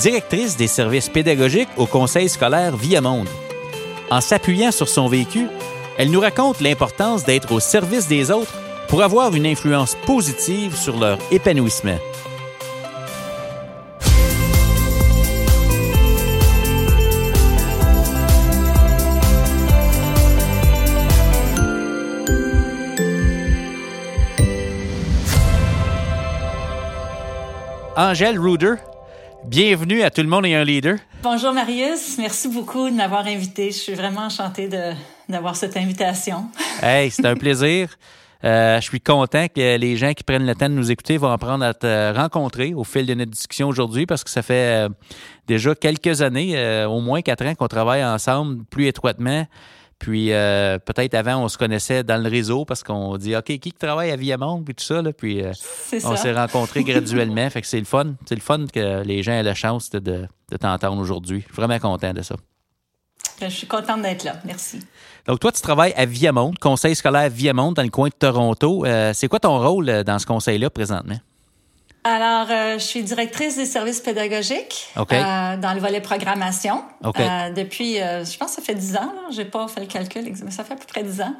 directrice des services pédagogiques au Conseil scolaire Viamonde. En s'appuyant sur son vécu, elle nous raconte l'importance d'être au service des autres pour avoir une influence positive sur leur épanouissement. Angèle Ruder, bienvenue à Tout le monde et un leader. Bonjour Marius, merci beaucoup de m'avoir invité. Je suis vraiment enchantée d'avoir cette invitation. hey, c'est un plaisir. Euh, je suis content que les gens qui prennent le temps de nous écouter vont apprendre à te rencontrer au fil de notre discussion aujourd'hui parce que ça fait euh, déjà quelques années, euh, au moins quatre ans qu'on travaille ensemble plus étroitement. Puis euh, peut-être avant, on se connaissait dans le réseau parce qu'on dit OK, qui travaille à Viamonde puis tout ça. Là, puis euh, on s'est rencontrés graduellement. fait que c'est le fun. C'est le fun que les gens aient la chance de, de, t'entendre aujourd'hui. Je suis vraiment content de ça. Je suis contente d'être là. Merci. Donc, toi, tu travailles à Viamonde, conseil scolaire Viamonde, dans le coin de Toronto. Euh, c'est quoi ton rôle dans ce conseil-là présentement? Alors, euh, je suis directrice des services pédagogiques euh, dans le volet programmation. Euh, depuis, je pense que ça fait dix ans. J'ai pas fait le calcul, mais ça fait à peu près dix ans.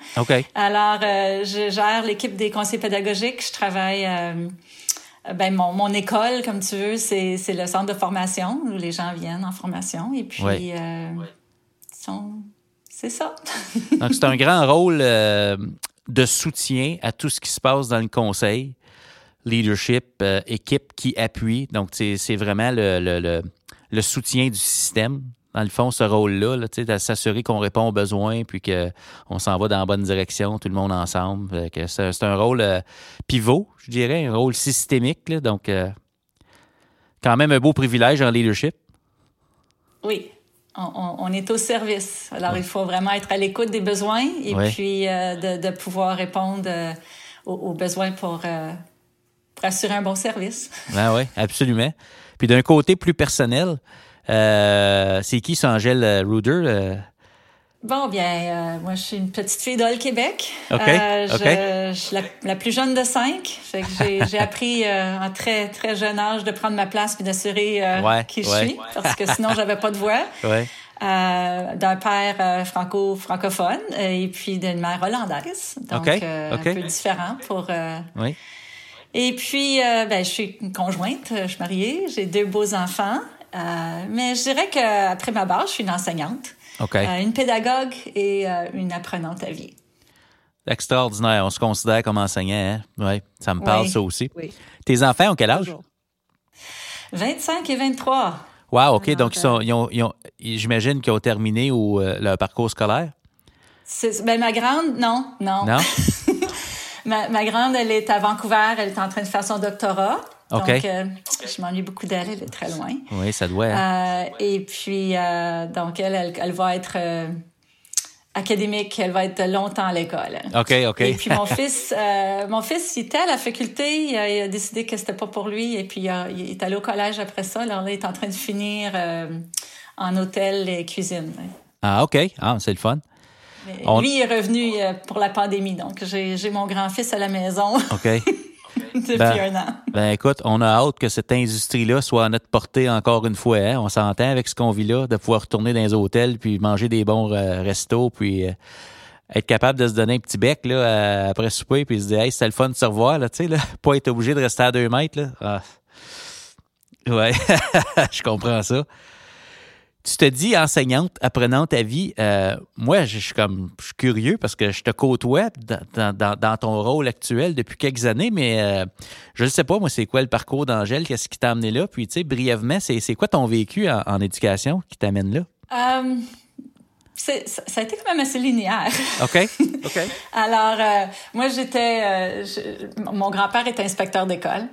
Alors, je gère l'équipe des conseils pédagogiques. Je travaille... ben mon, mon école, comme tu veux, c'est, c'est le centre de formation où les gens viennent en formation. Et puis, c'est ça. Donc, c'est un grand rôle de soutien à tout ce qui se passe dans le conseil leadership, euh, équipe qui appuie. Donc, c'est vraiment le, le, le, soutien du système. Dans le fond, ce rôle-là, là, s'assurer qu'on répond aux besoins puis qu'on s'en va dans la bonne direction, tout le monde ensemble. C'est un rôle euh, pivot, je dirais, un rôle systémique. Là, donc, euh, quand même un beau privilège en leadership. Oui, on, est au service. Alors, il faut vraiment être à l'écoute des besoins et puis de, de, pouvoir répondre aux, aux, besoins pour pour assurer un bon service. Ah oui, absolument. Puis d'un côté plus personnel, euh, c'est qui, Angèle Ruder? Euh? Bon, bien, euh, moi, je suis une petite fille d'Ol Québec. OK. je, suis la, plus jeune de cinq. j'ai appris en très, très jeune âge de prendre ma place puis d'assurer qui je suis, parce que sinon, j'avais pas de voix. Ouais. d'un père franco francophone et puis d'une mère hollandaise donc un peu différent pour oui. Et puis, euh, ben, je suis une conjointe, je suis mariée, j'ai deux beaux enfants. Euh, mais je dirais qu'après ma base, je suis une enseignante, euh, une pédagogue et une apprenante à vie. Extraordinaire. On se considère comme enseignant. Hein? Oui, ça me parle, ça aussi. Tes enfants ont quel âge? 25 et 23. Wow, OK. Donc, ils ont, j'imagine qu'ils ont terminé ou, leur parcours scolaire? Ben, ma grande, non, non. Non? Ma, grande, elle est à Vancouver, elle est en train de faire son doctorat. Donc, euh, je m'ennuie beaucoup d'elle, elle est très loin. Oui, ça doit. Hein. Euh, et puis, euh, donc, elle, elle, va être académique, elle va être longtemps à l'école. OK, OK. Et puis, mon fils, mon fils, il était à la faculté, il a, décidé que c'était pas pour lui, et puis il, est allé au collège après ça. Alors là, il est en train de finir en hôtel et cuisine. Ah, OK. Ah, c'est le fun. Lui est revenu euh, pour la pandémie, donc j'ai mon grand-fils à la maison. OK. Depuis ben, un an. Ben écoute, on a hâte que cette industrie-là soit à notre portée encore une fois. Hein. On s'entend avec ce qu'on vit là, de pouvoir retourner dans les hôtels, puis manger des bons euh, restos, puis euh, être capable de se donner un petit bec là, après souper, puis se dire Hey, c'était le fun de se revoir, là, tu sais, là. pas être obligé de rester à deux mètres. Là. Ah. Ouais, je comprends ça tu te dis enseignante, apprenante à vie. Euh, moi, je, suis comme, je suis curieux parce que je te côtoie dans, dans, dans ton rôle actuel depuis quelques années, mais euh, je ne sais pas, moi, c'est quoi le parcours d'Angèle, qu'est-ce qui t'a amené là? Puis, tu sais, brièvement, c'est quoi ton vécu en, éducation qui t'amène là? Euh, ça a été quand même assez linéaire. OK. OK. Alors, moi, j'étais. mon grand-père était inspecteur d'école.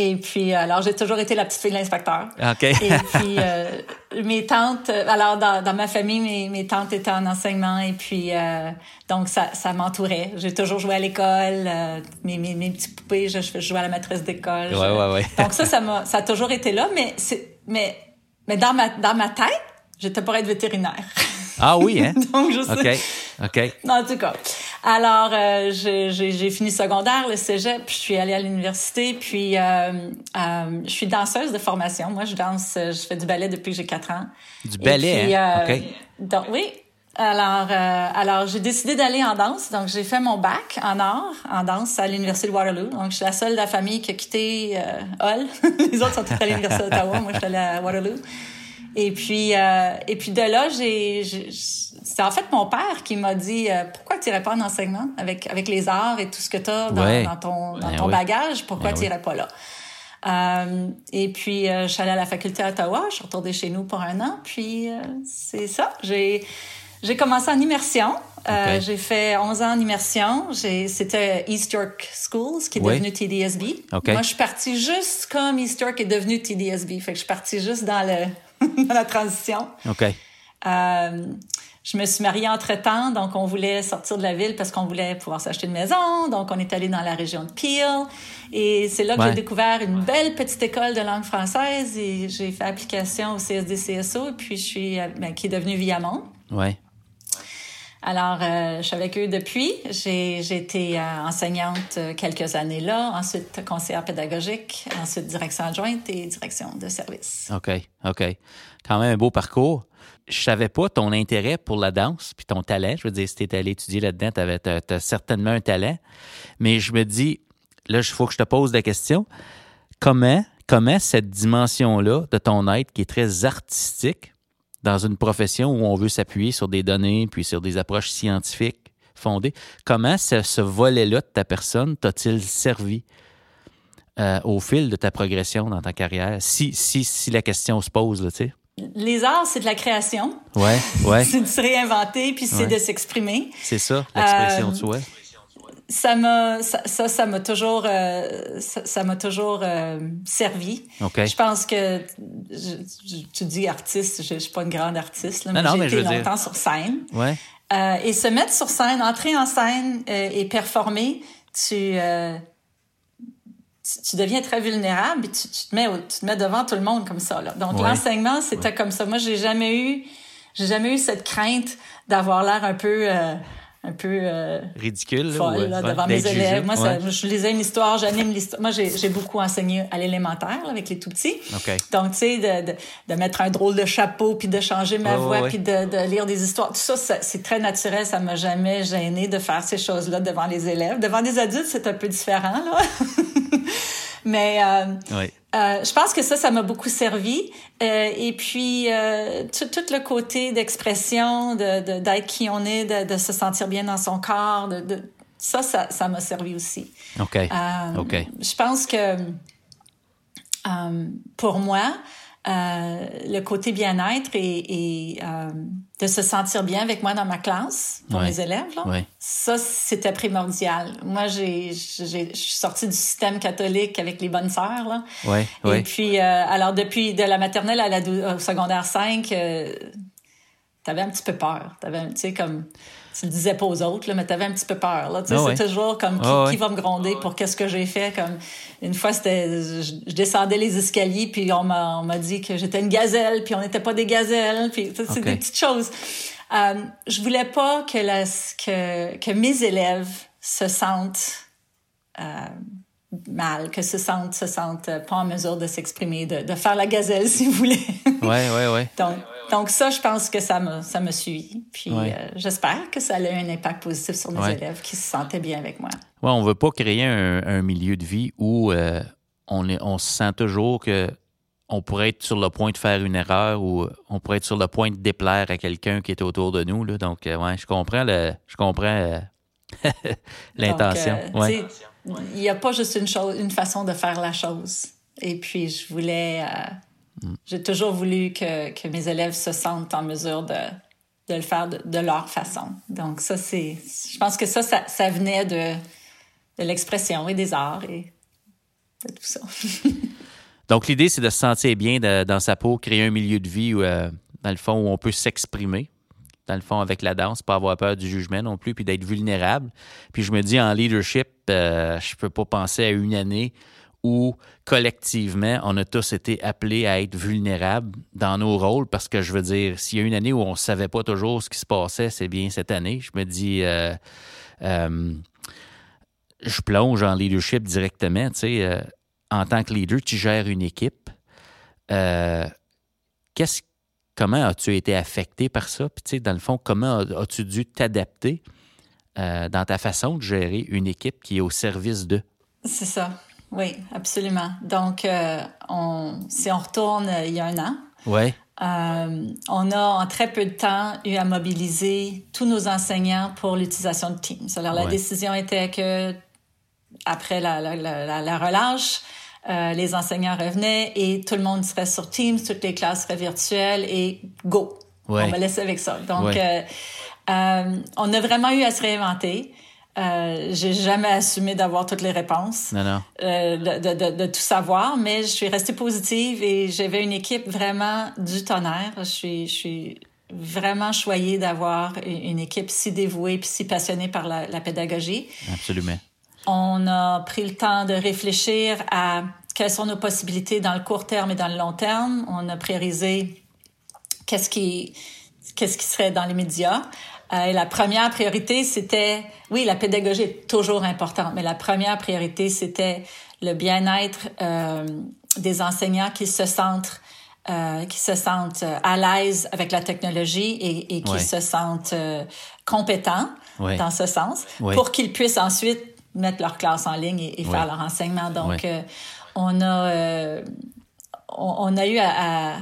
Et puis, alors, j'ai toujours été la petite fille de l'inspecteur. OK. et puis, euh, mes tantes, alors, dans, dans ma famille, mes, mes, tantes étaient en enseignement. Et puis, euh, donc, ça, ça m'entourait. J'ai toujours joué à l'école. Euh, mes, mes, mes petits poupées, je, je jouais à la maîtresse d'école. Ouais, ouais, ouais. donc, ça, ça, m'a, ça a toujours été là. Mais, c'est, mais, mais dans, ma, dans ma tête, j'étais pour être vétérinaire. Ah oui, hein? donc, je sais. OK, OK. En tout cas. Alors, euh, j'ai fini secondaire, le cégep, puis je suis allée à l'université, puis euh, euh, je suis danseuse de formation. Moi, je danse, je fais du ballet depuis que j'ai 4 ans. Du ballet, puis, hein? OK. Donc, oui. Alors, alors j'ai décidé d'aller en danse. Donc, j'ai fait mon bac en art, en danse, à l'Université de Waterloo. Donc, je suis la seule de la famille qui a quitté Hull. Les autres sont tous à l'Université d'Ottawa. Moi, je suis allée à Waterloo. Et puis, euh, et puis de là, j'ai, c'est en fait mon père qui m'a dit euh, pourquoi tu n'irais pas en enseignement avec avec les arts et tout ce que tu as dans, dans, ton dans ben ton bagage, pourquoi ben tu n'irais pas là? Euh, et puis, euh, je suis allée à la faculté à Ottawa, je suis retournée chez nous pour un an, puis euh, c'est ça. J'ai j'ai commencé en immersion. Okay. j'ai fait 11 ans en immersion. C'était East York Schools, qui est oui. devenu TDSB. Okay. Moi, je suis partie juste comme East York est devenu TDSB. Fait que je suis partie juste dans le dans la transition. OK. Euh, je me suis mariée entre-temps, donc on voulait sortir de la ville parce qu'on voulait pouvoir s'acheter une maison. Donc, on est allé dans la région de Peel. Et c'est là que Ouais. j'ai découvert une belle petite école de langue française et j'ai fait application au CSD-CSO, et puis je suis, euh, ben, qui est devenue Viamont. Ouais. Alors, euh, je suis avec eux depuis. J'ai été euh, enseignante euh, quelques années là, ensuite conseillère pédagogique, ensuite direction adjointe et direction de service. OK, OK. Quand même un beau parcours. Je savais pas ton intérêt pour la danse puis ton talent. Je veux dire, si tu allé étudier là-dedans, tu as, certainement un talent. Mais je me dis, là, il faut que je te pose la question. Comment, comment cette dimension-là de ton être qui est très artistique, dans une profession où on veut s'appuyer sur des données puis sur des approches scientifiques fondées, comment ce, ce volet-là de ta personne t'a-t-il servi euh, au fil de ta progression dans ta carrière? Si, si, si la question se pose, tu sais. Les arts, c'est de la création. Ouais, ouais. c'est de se réinventer puis c'est Ouais. de s'exprimer. C'est ça, l'expression Euh, de soi. Ça m'a, ça, ça, ça m'a toujours, euh, ça, m'a toujours euh, servi. OK. Je pense que je- je- tu dis artiste, je, je suis pas une grande artiste, là, mais Non, non, j'ai mais je été dire- longtemps sur scène. Ouais. Euh, et se mettre sur scène, entrer en scène euh, et performer, tu, euh, tu, tu deviens très vulnérable et tu, tu te mets, tu te mets devant tout le monde comme ça. Là. Donc Ouais. l'enseignement, c'était comme ça. Moi, j'ai jamais eu, j'ai jamais eu cette crainte d'avoir l'air un peu, euh, un peu euh, Ridicule, là, folle ou, là, ouais, devant mes jugé. élèves. Moi, ça- Ouais. je lisais une histoire, j'anime l'histoire. Moi, j'ai beaucoup enseigné à l'élémentaire avec les tout petits. OK. Donc, tu sais, de, de, de mettre un drôle de chapeau, puis de changer ma voix, puis de, de lire des histoires. Tout ça, ça, c'est très naturel. Ça m'a jamais gêné de faire ces choses-là devant les élèves. Devant des adultes, c'est un peu différent, là. Mais euh. Euh, je pense que ça, ça m'a beaucoup servi. Euh, et puis, euh, tout, tout le côté d'expression, de, de- d'être qui on est, de, de se sentir bien dans son corps, de, ça, ça, m'a servi aussi. OK. OK. Je pense que pour moi, le côté bien-être et, et, euh, de se sentir bien avec moi dans ma classe, pour Ouais. mes élèves, là, Ouais. ça, c'était primordial. Moi, j'ai, je suis sortie du système catholique avec les bonnes sœurs. Là. Ouais, Et puis, euh, alors, depuis de la maternelle à la au secondaire 5, euh, t'avais un petit peu peur. T'avais, tu sais, comme, tu le disais pas aux autres, là, mais t'avais un petit peu peur. Là. Tu Ah c'est toujours comme, qui, Ah ouais. qui va me gronder pour qu'est-ce que j'ai fait? Comme, une fois, c'était, je, je descendais les escaliers, puis on m'a, on m'a dit que j'étais une gazelle, puis on n'était pas des gazelles, puis tu c'est des petites choses. Euh, je voulais pas que, la, que, que mes élèves se sentent euh, mal, que se sentent, se sentent pas en mesure de s'exprimer, de, de faire la gazelle, si vous voulez. Ouais, ouais. donc, donc ça, je pense que ça me, ça me suit. Puis Ouais. euh, j'espère que ça a eu un impact positif sur mes Ouais. élèves qui se sentaient bien avec moi. Ouais, on veut pas créer un, un milieu de vie où euh, on, est, on se sent toujours que on pourrait être sur le point de faire une erreur ou on pourrait être sur le point de déplaire à quelqu'un qui est autour de nous. Là. Donc, euh, ouais, je comprends le, je comprends euh, l'intention. Euh, Il n'y a pas juste une, chose, une façon de faire la chose. Et puis, je voulais. J'ai toujours voulu que, que mes élèves se sentent en mesure de, de le faire de, de leur façon. Donc, ça, c'est. Je pense que ça, ça, venait de, de l'expression et des arts. Et tout ça. Donc, l'idée, c'est de se sentir bien dans sa peau, créer un milieu de vie où, euh, dans le fond, où on peut s'exprimer, dans le fond, avec la danse, pas avoir peur du jugement non plus, puis d'être vulnérable. Puis je me dis, en leadership, euh, je peux pas penser à une année où collectivement, on a tous été appelés à être vulnérables dans nos rôles, parce que je veux dire, s'il y a une année où on ne savait pas toujours ce qui se passait, c'est bien cette année. Je me dis, euh, euh, je plonge en leadership directement, tu sais, euh, en tant que leader, tu gères une équipe. qu'est-ce, comment as-tu été affecté par ça? Puis, tu sais, dans le fond, comment as-tu dû t'adapter dans ta façon de gérer une équipe qui est au service de? C'est ça. Oui, absolument. Donc, euh, on, si on retourne euh, il y a un an, ouais. Euh, on a en très peu de temps eu à mobiliser tous nos enseignants pour l'utilisation de Teams. Alors, la décision était que après la, la, la, la relâche, les enseignants revenaient et tout le monde serait sur Teams, toutes les classes seraient virtuelles et go. Ouais. On va laisser avec ça. Donc, on a vraiment eu à se réinventer. Euh, j'ai jamais assumé d'avoir toutes les réponses, non, non. Euh, de, de, de, tout savoir, mais je suis restée positive et j'avais une équipe vraiment du tonnerre. Je suis, je suis vraiment choyée d'avoir une équipe si dévouée et si passionnée par la, la, pédagogie. Absolument. On a pris le temps de réfléchir à quelles sont nos possibilités dans le court terme et dans le long terme. On a priorisé qu'est-ce qui, qu'est-ce qui serait dans les médias. Euh, la première priorité, c'était, oui, la pédagogie est toujours importante, mais la première priorité, c'était le bien-être euh, des enseignants qui se sentent euh, qui se sentent euh, à l'aise avec la technologie et, et qui se sentent euh, compétents dans ce sens pour qu'ils puissent ensuite mettre leur classe en ligne et, faire leur enseignement. Donc, on a on, on, a eu à, à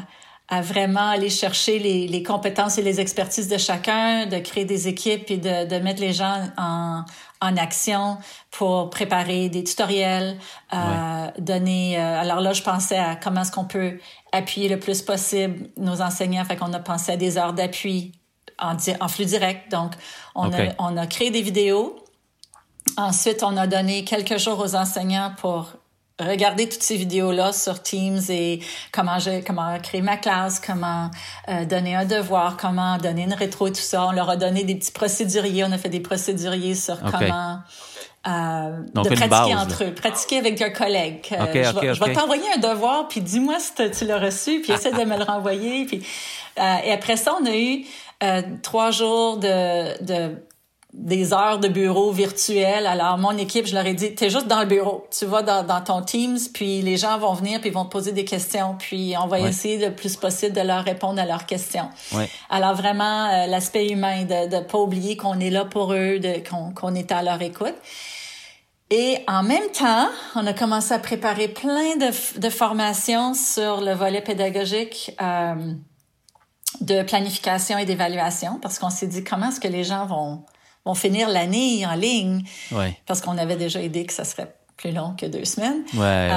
à vraiment aller chercher les, les, compétences et les expertises de chacun, de créer des équipes et de, de mettre les gens en, en action pour préparer des tutoriels, euh, donner. Euh, alors là, je pensais à comment est-ce qu'on peut appuyer le plus possible nos enseignants. Fait qu'on a pensé à des heures d'appui en, en flux direct. Donc, on, a, on a créé des vidéos. Ensuite, on a donné quelques jours aux enseignants pour regarder toutes ces vidéos-là sur Teams et comment j'ai comment créer ma classe, comment euh, donner un devoir, comment donner une rétro et tout ça. On leur a donné des petits procéduriers. On a fait des procéduriers sur comment euh, de pratiquer entre eux, pratiquer avec un collègue. Euh, je vais, t'envoyer un devoir, puis dis-moi si tu l'as reçu, puis essaie de me le renvoyer. Puis, euh, et après ça, on a eu euh, trois jours de, de des heures de bureau virtuel. Alors, mon équipe, je leur ai dit, t'es juste dans le bureau. Tu vas dans, dans, ton Teams, puis les gens vont venir, puis ils vont te poser des questions, puis on va essayer le plus possible de leur répondre à leurs questions. Ouais. Alors, vraiment, euh, l'aspect humain, de ne pas oublier qu'on est là pour eux, qu'on qu'on est à leur écoute. Et en même temps, on a commencé à préparer plein de, de formations sur le volet pédagogique. Euh, de planification et d'évaluation parce qu'on s'est dit comment est-ce que les gens vont vont finir l'année en ligne. Ouais. Parce qu'on avait déjà idée que ça serait plus long que deux semaines. Ouais,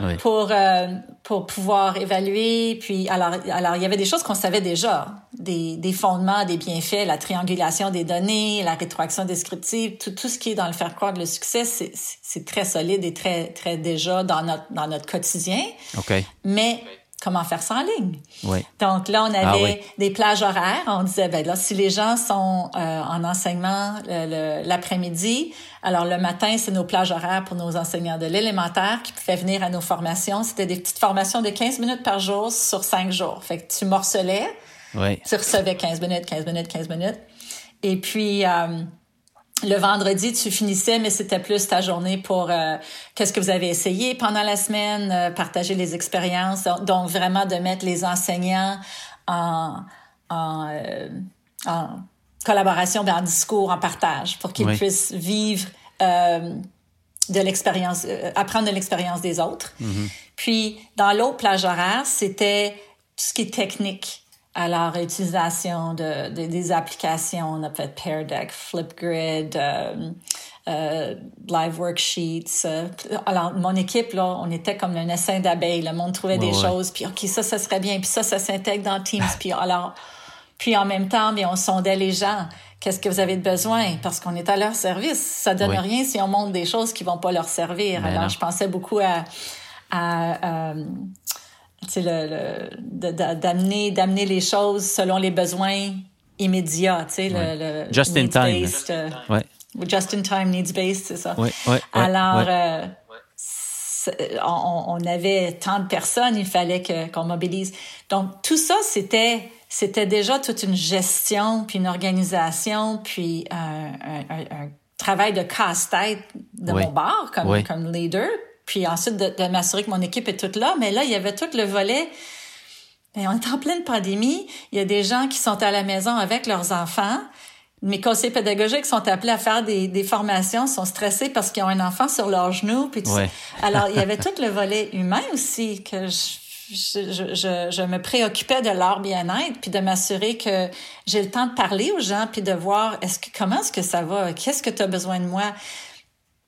euh, Pour, euh, pour pouvoir évaluer. Puis, alors, alors, il y avait des choses qu'on savait déjà. Des, des fondements, des bienfaits, la triangulation des données, la rétroaction descriptive, tout, tout ce qui est dans le faire croire le succès, c'est très solide et très, très déjà dans notre, dans notre quotidien. OK. Mais comment faire ça en ligne. Oui. Donc là, on ah avait des plages horaires. On disait, ben là, si les gens sont euh, en enseignement l'après-midi, alors le matin, c'est nos plages horaires pour nos enseignants de l'élémentaire qui pouvaient venir à nos formations. C'était des petites formations de 15 minutes par jour sur 5 jours. Fait que tu morcelais, oui. tu recevais 15 minutes, 15 minutes, 15 minutes. Et puis... Euh, le vendredi, tu finissais, mais c'était plus ta journée pour euh, qu'est-ce que vous avez essayé pendant la semaine, euh, partager les expériences. Donc, vraiment de mettre les enseignants en, en, euh, en collaboration, en discours, en partage, pour qu'ils puissent vivre de l'expérience, apprendre de l'expérience des autres. Mm-hmm. Puis, dans l'autre plage horaire, c'était tout ce qui est technique alors, utilisation de, de, des applications, on a fait Pear Deck, Flipgrid, euh, euh, Live Worksheets. Euh, alors, mon équipe, là, on était comme un essaim d'abeilles. Le monde trouvait des choses, puis OK, ça, ça serait bien, puis ça, ça s'intègre dans Teams. puis alors, puis en même temps, mais on sondait les gens. qu'est-ce que vous avez de besoin? Parce qu'on est à leur service. Ça donne rien si on montre des choses qui vont pas leur servir. Ben Alors, je pensais beaucoup à, à, le, d'amener d'amener les choses selon les besoins immédiats, tu sais, le, le, just in time. Euh, ouais. Just in time needs based, c'est ça. Oui, Alors, euh, on, on, avait tant de personnes, il fallait que qu'on mobilise. Donc tout ça, c'était c'était déjà toute une gestion, puis une organisation, puis un, un, un travail de casse-tête de mon bar comme comme leader, puis ensuite de, de m'assurer que mon équipe est toute là. Mais là, il y avait tout le volet. Mais on est en pleine pandémie. Il y a des gens qui sont à la maison avec leurs enfants. Mes conseillers pédagogiques sont appelés à faire des, des formations, sont stressés parce qu'ils ont un enfant sur leurs genoux. Puis Alors, il y avait tout le volet humain aussi que je, je, je, je me préoccupais de leur bien-être, puis de m'assurer que j'ai le temps de parler aux gens, puis de voir est-ce que comment est-ce que ça va, qu'est-ce que tu as besoin de moi?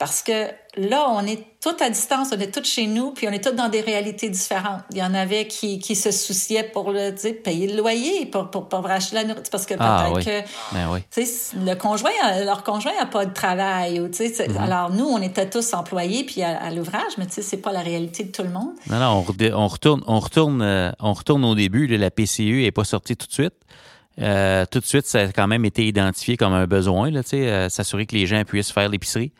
Parce que là, on est tout à distance, on est tous chez nous, puis on est tous dans des réalités différentes. Il y en avait qui, qui se souciaient pour le, payer le loyer, pour, pour, pour acheter la nourriture, parce que ah peut-être que ben le conjoint, leur conjoint n'a pas de travail. Ou, mm-hmm. Alors nous, on était tous employés puis à, l'ouvrage, mais c'est pas la réalité de tout le monde. Non, non, on, retourne, on retourne, euh, on retourne au début. la PCU n'est pas sortie tout de suite. Euh, tout de suite, ça a quand même été identifié comme un besoin, euh, s'assurer que les gens puissent faire l'épicerie.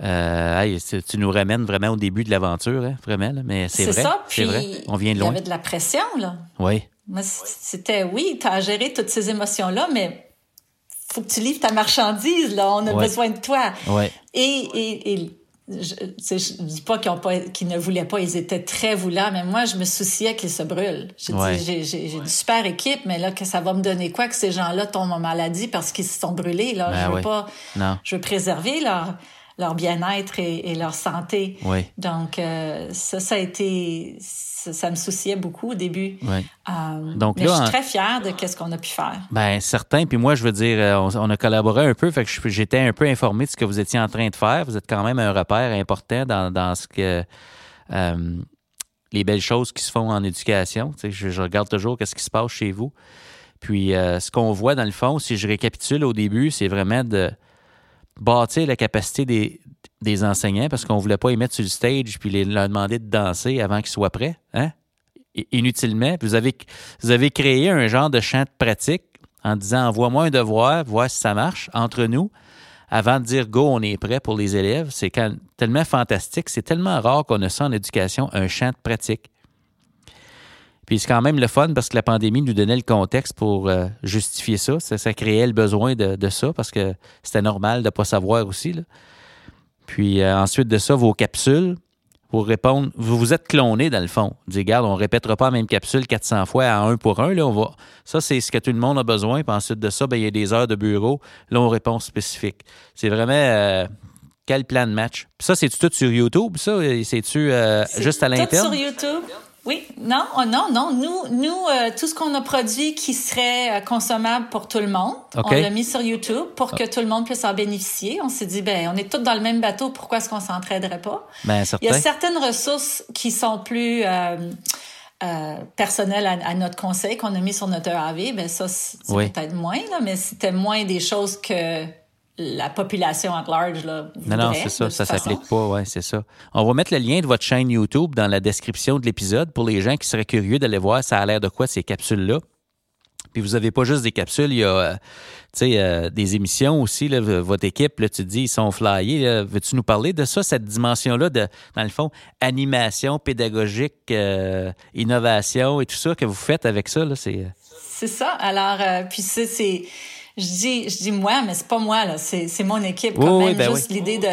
Euh, tu nous ramènes vraiment au début de l'aventure, hein, vraiment. mais c'est vrai. C'est vrai. On vient de loin. Il y avait de la pression, là. Oui. C'était, oui, tu as géré toutes ces émotions-là, mais faut que tu livres ta marchandise, là. On a besoin de toi. Oui. Et, et, et je, je dis pas qu'ils, ont pas qu'ils ne voulaient pas, ils étaient très voulants, mais moi, je me souciais qu'ils se brûlent. J'ai j'ai, j'ai, une super équipe, mais là, que ça va me donner quoi que ces gens-là tombent en maladie parce qu'ils se sont brûlés, là. Ben je veux pas, non. je veux préserver, là leur bien-être et, leur santé. Oui. Donc, euh, ça, ça a été, ça, me souciait beaucoup au début. Oui. Euh, Donc mais là, je suis très fière de ce qu'on a pu faire. Ben certain. Puis moi, je veux dire, euh, on, a collaboré un peu, fait que j'étais un peu informé de ce que vous étiez en train de faire. Vous êtes quand même un repère important dans, dans ce que les belles choses qui se font en éducation. Tu sais, je, je regarde toujours qu'est-ce qui se passe chez vous. Puis ce qu'on voit dans le fond, si je récapitule au début, c'est vraiment de bâtir la capacité des, enseignants parce qu'on ne voulait pas les mettre sur le stage puis les, leur demander de danser avant qu'ils soient prêts, hein? Inutilement. Vous avez, vous créé un genre de champ de pratique en disant envoie-moi un devoir, vois si ça marche entre nous avant de dire go, on est prêt pour les élèves. C'est tellement fantastique. C'est tellement rare qu'on a ça en éducation, un champ de pratique. Puis c'est quand même le fun parce que la pandémie nous donnait le contexte pour euh, justifier ça. ça. créait le besoin de, ça parce que c'était normal de ne pas savoir aussi. Puis euh, ensuite de ça, vos capsules, pour répondre, vous vous êtes cloné dans le fond. Dites, regarde, on ne répétera pas la même capsule 400 fois à un pour un. Là, on va... Ça, c'est ce que tout le monde a besoin. Puis ensuite de ça, ben, il y a des heures de bureau. Là, on répond spécifique. C'est vraiment... Euh, quel plan de match? Puis ça, c'est-tu tout sur YouTube, ça? C'est-tu juste à l'interne? sur YouTube. Oui, non, oh, non, non. Nous, nous, euh, tout ce qu'on a produit qui serait euh, consommable pour tout le monde, on l'a mis sur YouTube pour que tout le monde puisse en bénéficier. On s'est dit, ben, on est tous dans le même bateau, pourquoi est-ce qu'on s'entraiderait pas? Ben, Il y a certaines ressources qui sont plus euh, personnelles à, notre conseil qu'on a mis sur notre AV. Ben ça, c'est peut-être moins, là, mais c'était moins des choses que la population at large. Là, non, non, c'est ça, ça s'applique pas, ouais, c'est ça. On va mettre le lien de votre chaîne YouTube dans la description de l'épisode pour les gens qui seraient curieux d'aller voir ça a l'air de quoi ces capsules-là. Puis vous avez pas juste des capsules, il y a euh, euh, des émissions aussi. Là, votre équipe, là, tu dis, ils sont flyés. Veux-tu nous parler de ça, cette dimension-là de, dans le fond, animation pédagogique, euh, innovation et tout ça que vous faites avec ça? C'est ça. Alors, puis c'est je dis, je dis moi, mais c'est pas moi là, c'est, c'est mon équipe quand même. Ben juste l'idée de,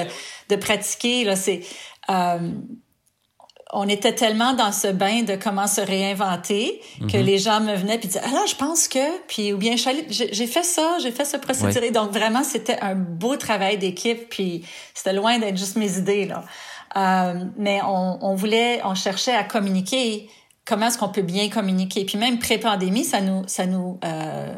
de pratiquer là, c'est euh, on était tellement dans ce bain de comment se réinventer que mhm. les gens me venaient puis disaient ah là je pense que puis ou bien j'ai fait ça j'ai fait ce procédé donc vraiment c'était un beau travail d'équipe puis c'était loin d'être juste mes idées là. Euh, mais on, on voulait on cherchait à communiquer comment est-ce qu'on peut bien communiquer. Puis même pré pandémie ça nous ça nous euh,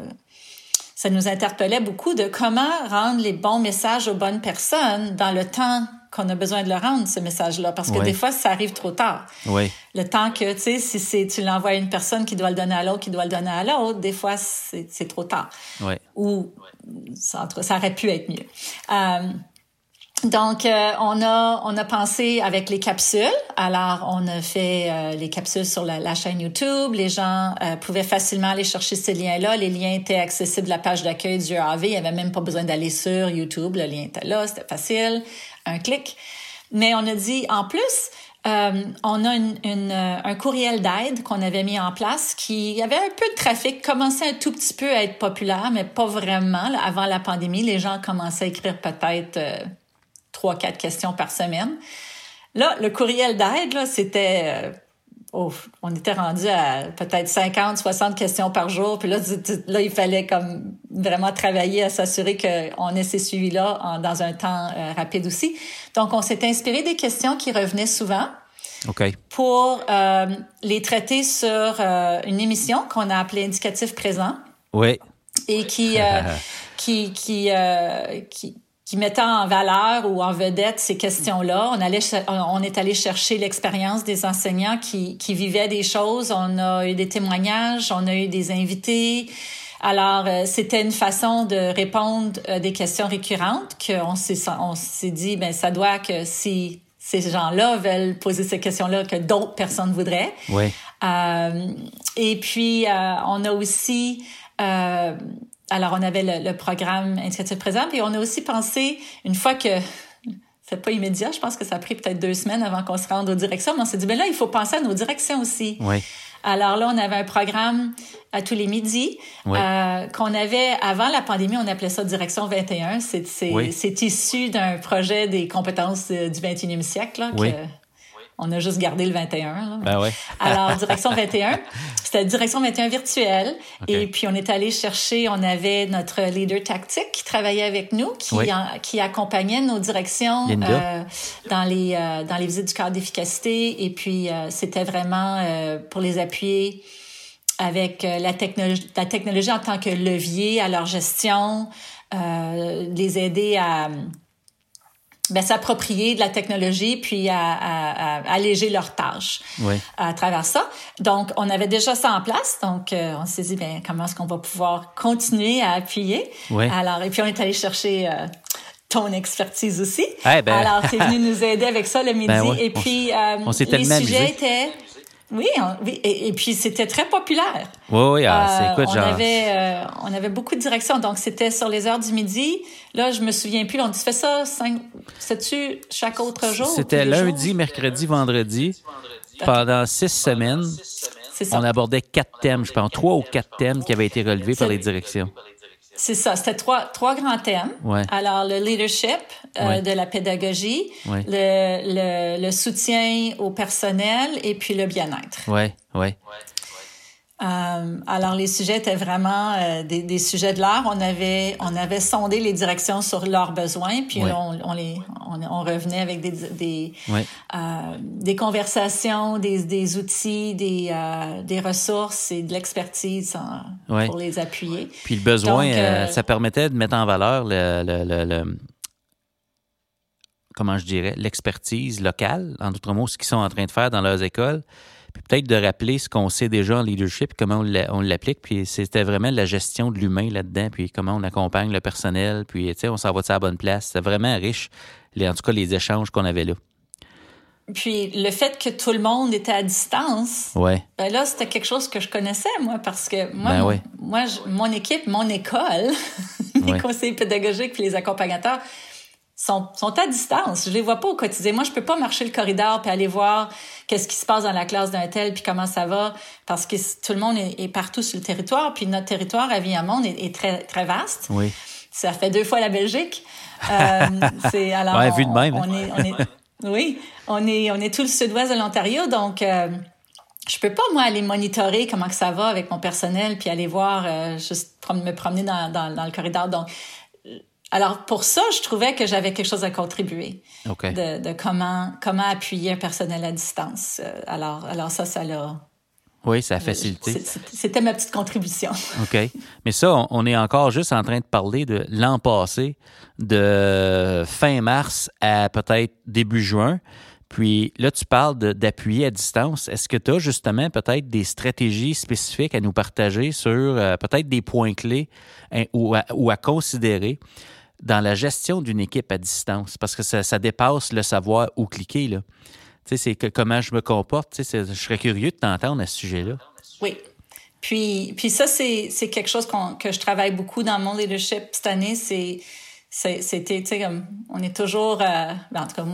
ça nous interpellait beaucoup de comment rendre les bons messages aux bonnes personnes dans le temps qu'on a besoin de le rendre, ce message-là, parce que des fois, ça arrive trop tard. Oui. Le temps que, tu sais, si c'est, tu l'envoies à une personne qui doit le donner à l'autre, qui doit le donner à l'autre, des fois, c'est trop tard. Oui. Ou ça, ça aurait pu être mieux. Euh, donc, euh, on a on a pensé avec les capsules. Alors, on a fait euh, les capsules sur la, chaîne YouTube. Les gens euh, pouvaient facilement aller chercher ces liens-là. Les liens étaient accessibles à la page d'accueil du AV. Il n'y avait même pas besoin d'aller sur YouTube. Le lien était là, c'était facile, un clic. Mais on a dit, en plus, on a un courriel d'aide qu'on avait mis en place qui avait un peu de trafic, commençait un tout petit peu à être populaire, mais pas vraiment. avant la pandémie, les gens commençaient à écrire peut-être trois, quatre questions par semaine. Là, le courriel d'aide, là, c'était... Euh, on était rendu à peut-être 50, 60 questions par jour. Puis là, là il fallait comme vraiment travailler à s'assurer qu'on ait ces suivis-là dans un temps euh, rapide aussi. Donc, on s'est inspiré des questions qui revenaient souvent. Pour euh, les traiter sur une émission qu'on a appelée Indicatif présent. Oui. Et qui, qui, qui, qui, qui mettait en valeur ou en vedette ces questions-là. On allait, on est allé chercher l'expérience des enseignants qui, qui vivaient des choses. On a eu des témoignages, on a eu des invités. Alors, euh, c'était une façon de répondre à des questions récurrentes qu'on s'est, on s'est dit, ben ça doit que si ces gens-là veulent poser ces questions-là, que d'autres personnes voudraient. Oui. Euh, et puis, euh, on a aussi euh, alors, on avait le, programme Indicatif présent, puis on a aussi pensé, une fois que c'est pas immédiat, je pense que ça a pris peut-être deux semaines avant qu'on se rende aux directions, mais on s'est dit, ben là, il faut penser à nos directions aussi. Oui. Alors là, on avait un programme à tous les midis euh, qu'on avait avant la pandémie, on appelait ça Direction 21. C'est issu d'un projet des compétences euh, du 21e siècle là, oui. On a juste gardé le 21. Là. Ben ouais. Alors, direction 21, c'était direction 21 virtuelle. Et puis, on est allé chercher, on avait notre leader tactique qui travaillait avec nous, qui, qui accompagnait nos directions euh, dans, les, euh, dans les visites du cadre d'efficacité. Et puis, euh, c'était vraiment euh, pour les appuyer avec euh, la technologie, la technologie en tant que levier à leur gestion, les aider à ben, s'approprier de la technologie puis à, à, à alléger leurs tâches oui. à travers ça. Donc, on avait déjà ça en place. Donc, euh, on s'est dit, ben, comment est-ce qu'on va pouvoir continuer à appuyer? Oui. Alors, et puis on est allé chercher euh, ton expertise aussi. Eh ben... Alors, tu es venu nous aider avec ça le midi. Ben et puis, euh, on les sujets étaient oui, et, puis c'était très populaire. Oui, oui, ah, c'est euh, on avait euh, on avait beaucoup de directions, donc c'était sur les heures du midi. Là, je me souviens plus. On fait ça cinq, tu chaque autre jour. C'était lundi, mercredi, vendredi, pendant six semaines. On abordait quatre thèmes, je pense, trois ou quatre thèmes qui avaient été relevés par les directions. C'est ça, c'était trois, trois grands thèmes. Ouais. Alors, le leadership euh, de la pédagogie, le, le, le, soutien au personnel et puis le bien-être. Oui, oui. Euh, alors les sujets étaient vraiment euh, des, des, sujets de l'art. On avait on avait sondé les directions sur leurs besoins, puis on, on, les on, on, revenait avec des des, euh, des conversations, des, des outils, des des ressources et de l'expertise pour les appuyer. Puis le besoin, ça permettait de mettre en valeur le, le, le, comment je dirais l'expertise locale, en d'autres mots, ce qu'ils sont en train de faire dans leurs écoles peut-être de rappeler ce qu'on sait déjà en leadership, comment on l'applique. Puis c'était vraiment la gestion de l'humain là-dedans, puis comment on accompagne le personnel, puis on s'en va à la bonne place. C'était vraiment riche, les, en tout cas, les échanges qu'on avait là. Puis le fait que tout le monde était à distance, ouais. ben là, c'était quelque chose que je connaissais, moi, parce que moi, ben mon, moi mon équipe, mon école, les conseillers pédagogiques puis les accompagnateurs, sont, sont à distance. Je les vois pas au quotidien. Moi, je peux pas marcher le corridor puis aller voir qu'est-ce qui se passe dans la classe d'un tel puis comment ça va parce que tout le monde est, partout sur le territoire puis notre territoire à Viamont est, est très très vaste. Oui. Ça fait deux fois la Belgique. Euh, c'est alors ouais, vu de même. On, est, on est, oui, on est on est tout le sud-ouest de l'Ontario donc euh, je peux pas moi aller monitorer comment que ça va avec mon personnel puis aller voir euh, juste me promener dans, dans, dans le corridor donc alors pour ça, je trouvais que j'avais quelque chose à contribuer de, de, comment comment appuyer un personnel à distance. Euh, alors alors ça, ça l'a Oui, ça a facilité. C'était ma petite contribution. OK. Mais ça, on est encore juste en train de parler de l'an passé, de fin mars à peut-être début juin. Puis là, tu parles d'appuyer à distance. Est-ce que tu as justement peut-être des stratégies spécifiques à nous partager sur euh, peut-être des points clés hein, ou, à, considérer dans la gestion d'une équipe à distance? Parce que ça, dépasse le savoir où cliquer. Là. Tu sais, c'est comment je me comporte. Tu sais, je serais curieux de t'entendre à ce sujet-là. Oui. Puis, puis ça, c'est quelque chose que je travaille beaucoup dans mon leadership cette année. C'est c'était, tu sais, comme, on est toujours, euh, ben, en tout cas,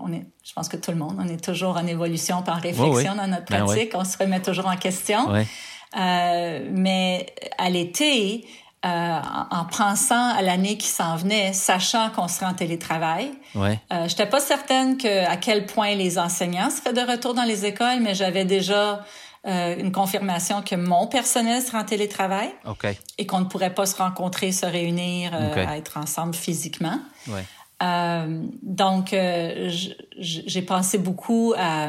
on est, je pense que tout le monde, on est toujours en évolution, en réflexion dans notre ben pratique, on se remet toujours en question. Euh, mais à l'été, euh, en, pensant à l'année qui s'en venait, sachant qu'on serait en télétravail, ouais. euh, j'étais pas certaine que à quel point les enseignants seraient de retour dans les écoles, mais j'avais déjà euh, une confirmation que mon personnel sera en télétravail et qu'on ne pourrait pas se rencontrer, se réunir, euh, être ensemble physiquement. Ouais. Donc, j'ai pensé beaucoup à,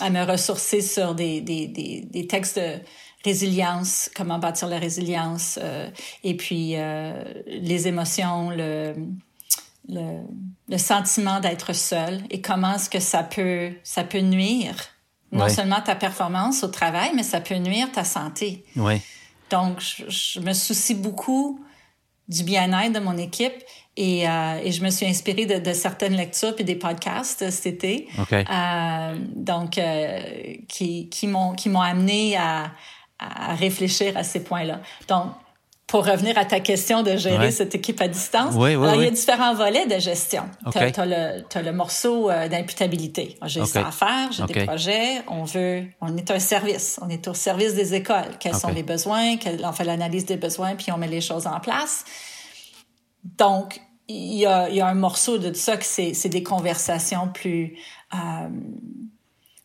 à, me ressourcer sur des, des, des, des, textes de résilience, comment bâtir la résilience, et puis les émotions, le, le, le sentiment d'être seul et comment est-ce que ça peut, ça peut nuire non seulement ta performance au travail, mais ça peut nuire ta santé. Oui. Donc, je, me soucie beaucoup du bien-être de mon équipe et, euh, et, je me suis inspirée de, de certaines lectures et des podcasts cet été. Okay. Euh, donc, euh, qui, qui m'ont qui m'ont amené à, à réfléchir à ces points-là. Donc, pour revenir à ta question de gérer cette équipe à distance, oui, alors, il y a différents volets de gestion. Tu as, le, morceau euh, d'imputabilité. J'ai ça à faire, j'ai des projets, on veut, on est un service, on est au service des écoles. Quels sont les besoins, on fait l'analyse des besoins, puis on met les choses en place. Donc, il y a, il y a un morceau de ça que c'est des conversations plus... Euh,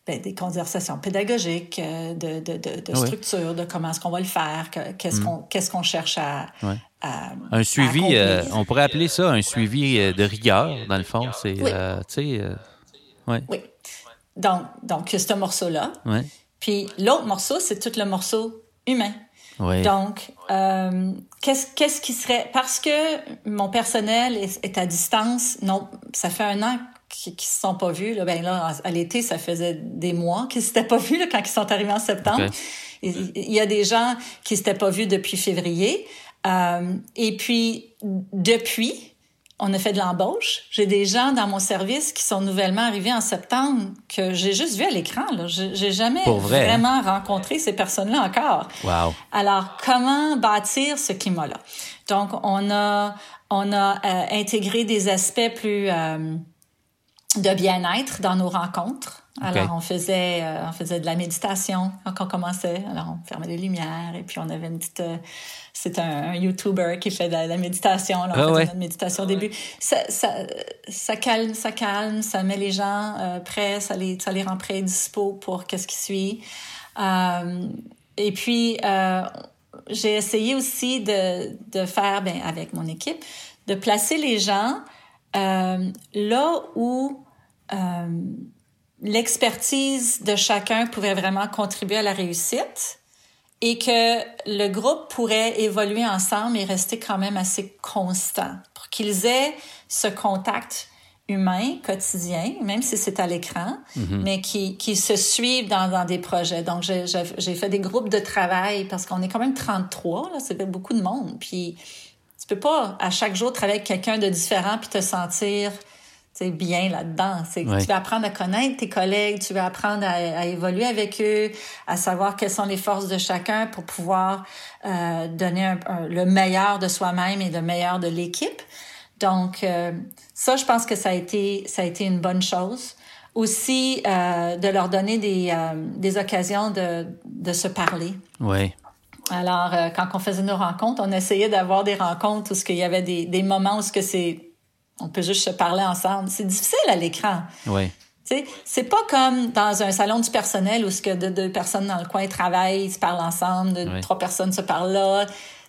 ben, des conversations pédagogiques, euh, de, de, de, de ah structure, de comment est-ce qu'on va le faire, qu'est-ce mm. qu'on qu'est-ce qu'on cherche à, un suivi, euh, on pourrait appeler ça un suivi euh, de rigueur dans le fond, c'est oui. sais, ouais. Oui. Donc donc ce morceau-là. Puis l'autre morceau, c'est tout le morceau humain. Donc, qu'est-ce qu'est-ce qui serait parce que mon personnel est, est, à distance. Non, ça fait un an qui, qui se sont pas vus. Là, ben là, à l'été, ça faisait des mois qu'ils s'étaient pas vus là, quand ils sont arrivés en septembre. Il, y a des gens qui s'étaient pas vus depuis février. Euh, et puis, depuis, on a fait de l'embauche. J'ai des gens dans mon service qui sont nouvellement arrivés en septembre que j'ai juste vu à l'écran. J'ai jamais hein? vraiment rencontré ces personnes-là encore. Wow. Alors, comment bâtir ce climat-là? Donc, on a, on a euh, intégré des aspects plus... Euh, de bien-être dans nos rencontres. Alors, on faisait, euh, on faisait de la méditation quand on commençait. Alors, on fermait les lumières et puis on avait une petite... Euh, c'est un, YouTuber qui fait de la, méditation. Alors, on ah faisait notre méditation au début. Ça, ça, ça, calme, ça calme, ça met les gens euh, prêts, ça les, ça les rend prêts, dispo pour qu'est-ce qui suit. et puis, j'ai essayé aussi de, de faire, ben, avec mon équipe, de placer les gens euh, là où euh, l'expertise de chacun pouvait vraiment contribuer à la réussite et que le groupe pourrait évoluer ensemble et rester quand même assez constant pour qu'ils aient ce contact humain quotidien, même si c'est à l'écran, mm-hmm. mais qui, qui se suivent dans, dans des projets. Donc, j'ai fait des groupes de travail parce qu'on est quand même 33, là, c'est beaucoup de monde. Puis, tu peux pas à chaque jour travailler avec quelqu'un de différent puis te sentir bien là-dedans. Tu vas apprendre à connaître tes collègues, tu vas apprendre à, évoluer avec eux, à savoir quelles sont les forces de chacun pour pouvoir euh, donner le meilleur de soi-même et le meilleur de l'équipe. Donc, euh, ça, je pense que ça a été, ça a été une bonne chose. Aussi, euh, de leur donner des, des occasions de, de se parler. Oui. Alors, euh, quand on faisait nos rencontres, on essayait d'avoir des rencontres où ce qu'il y avait des, des moments où ce que c'est, on peut juste se parler ensemble. C'est difficile à l'écran. Oui. C'est pas comme dans un salon du personnel où ce que deux, personnes dans le coin travaillent, ils se parlent ensemble, deux, trois personnes se parlent là.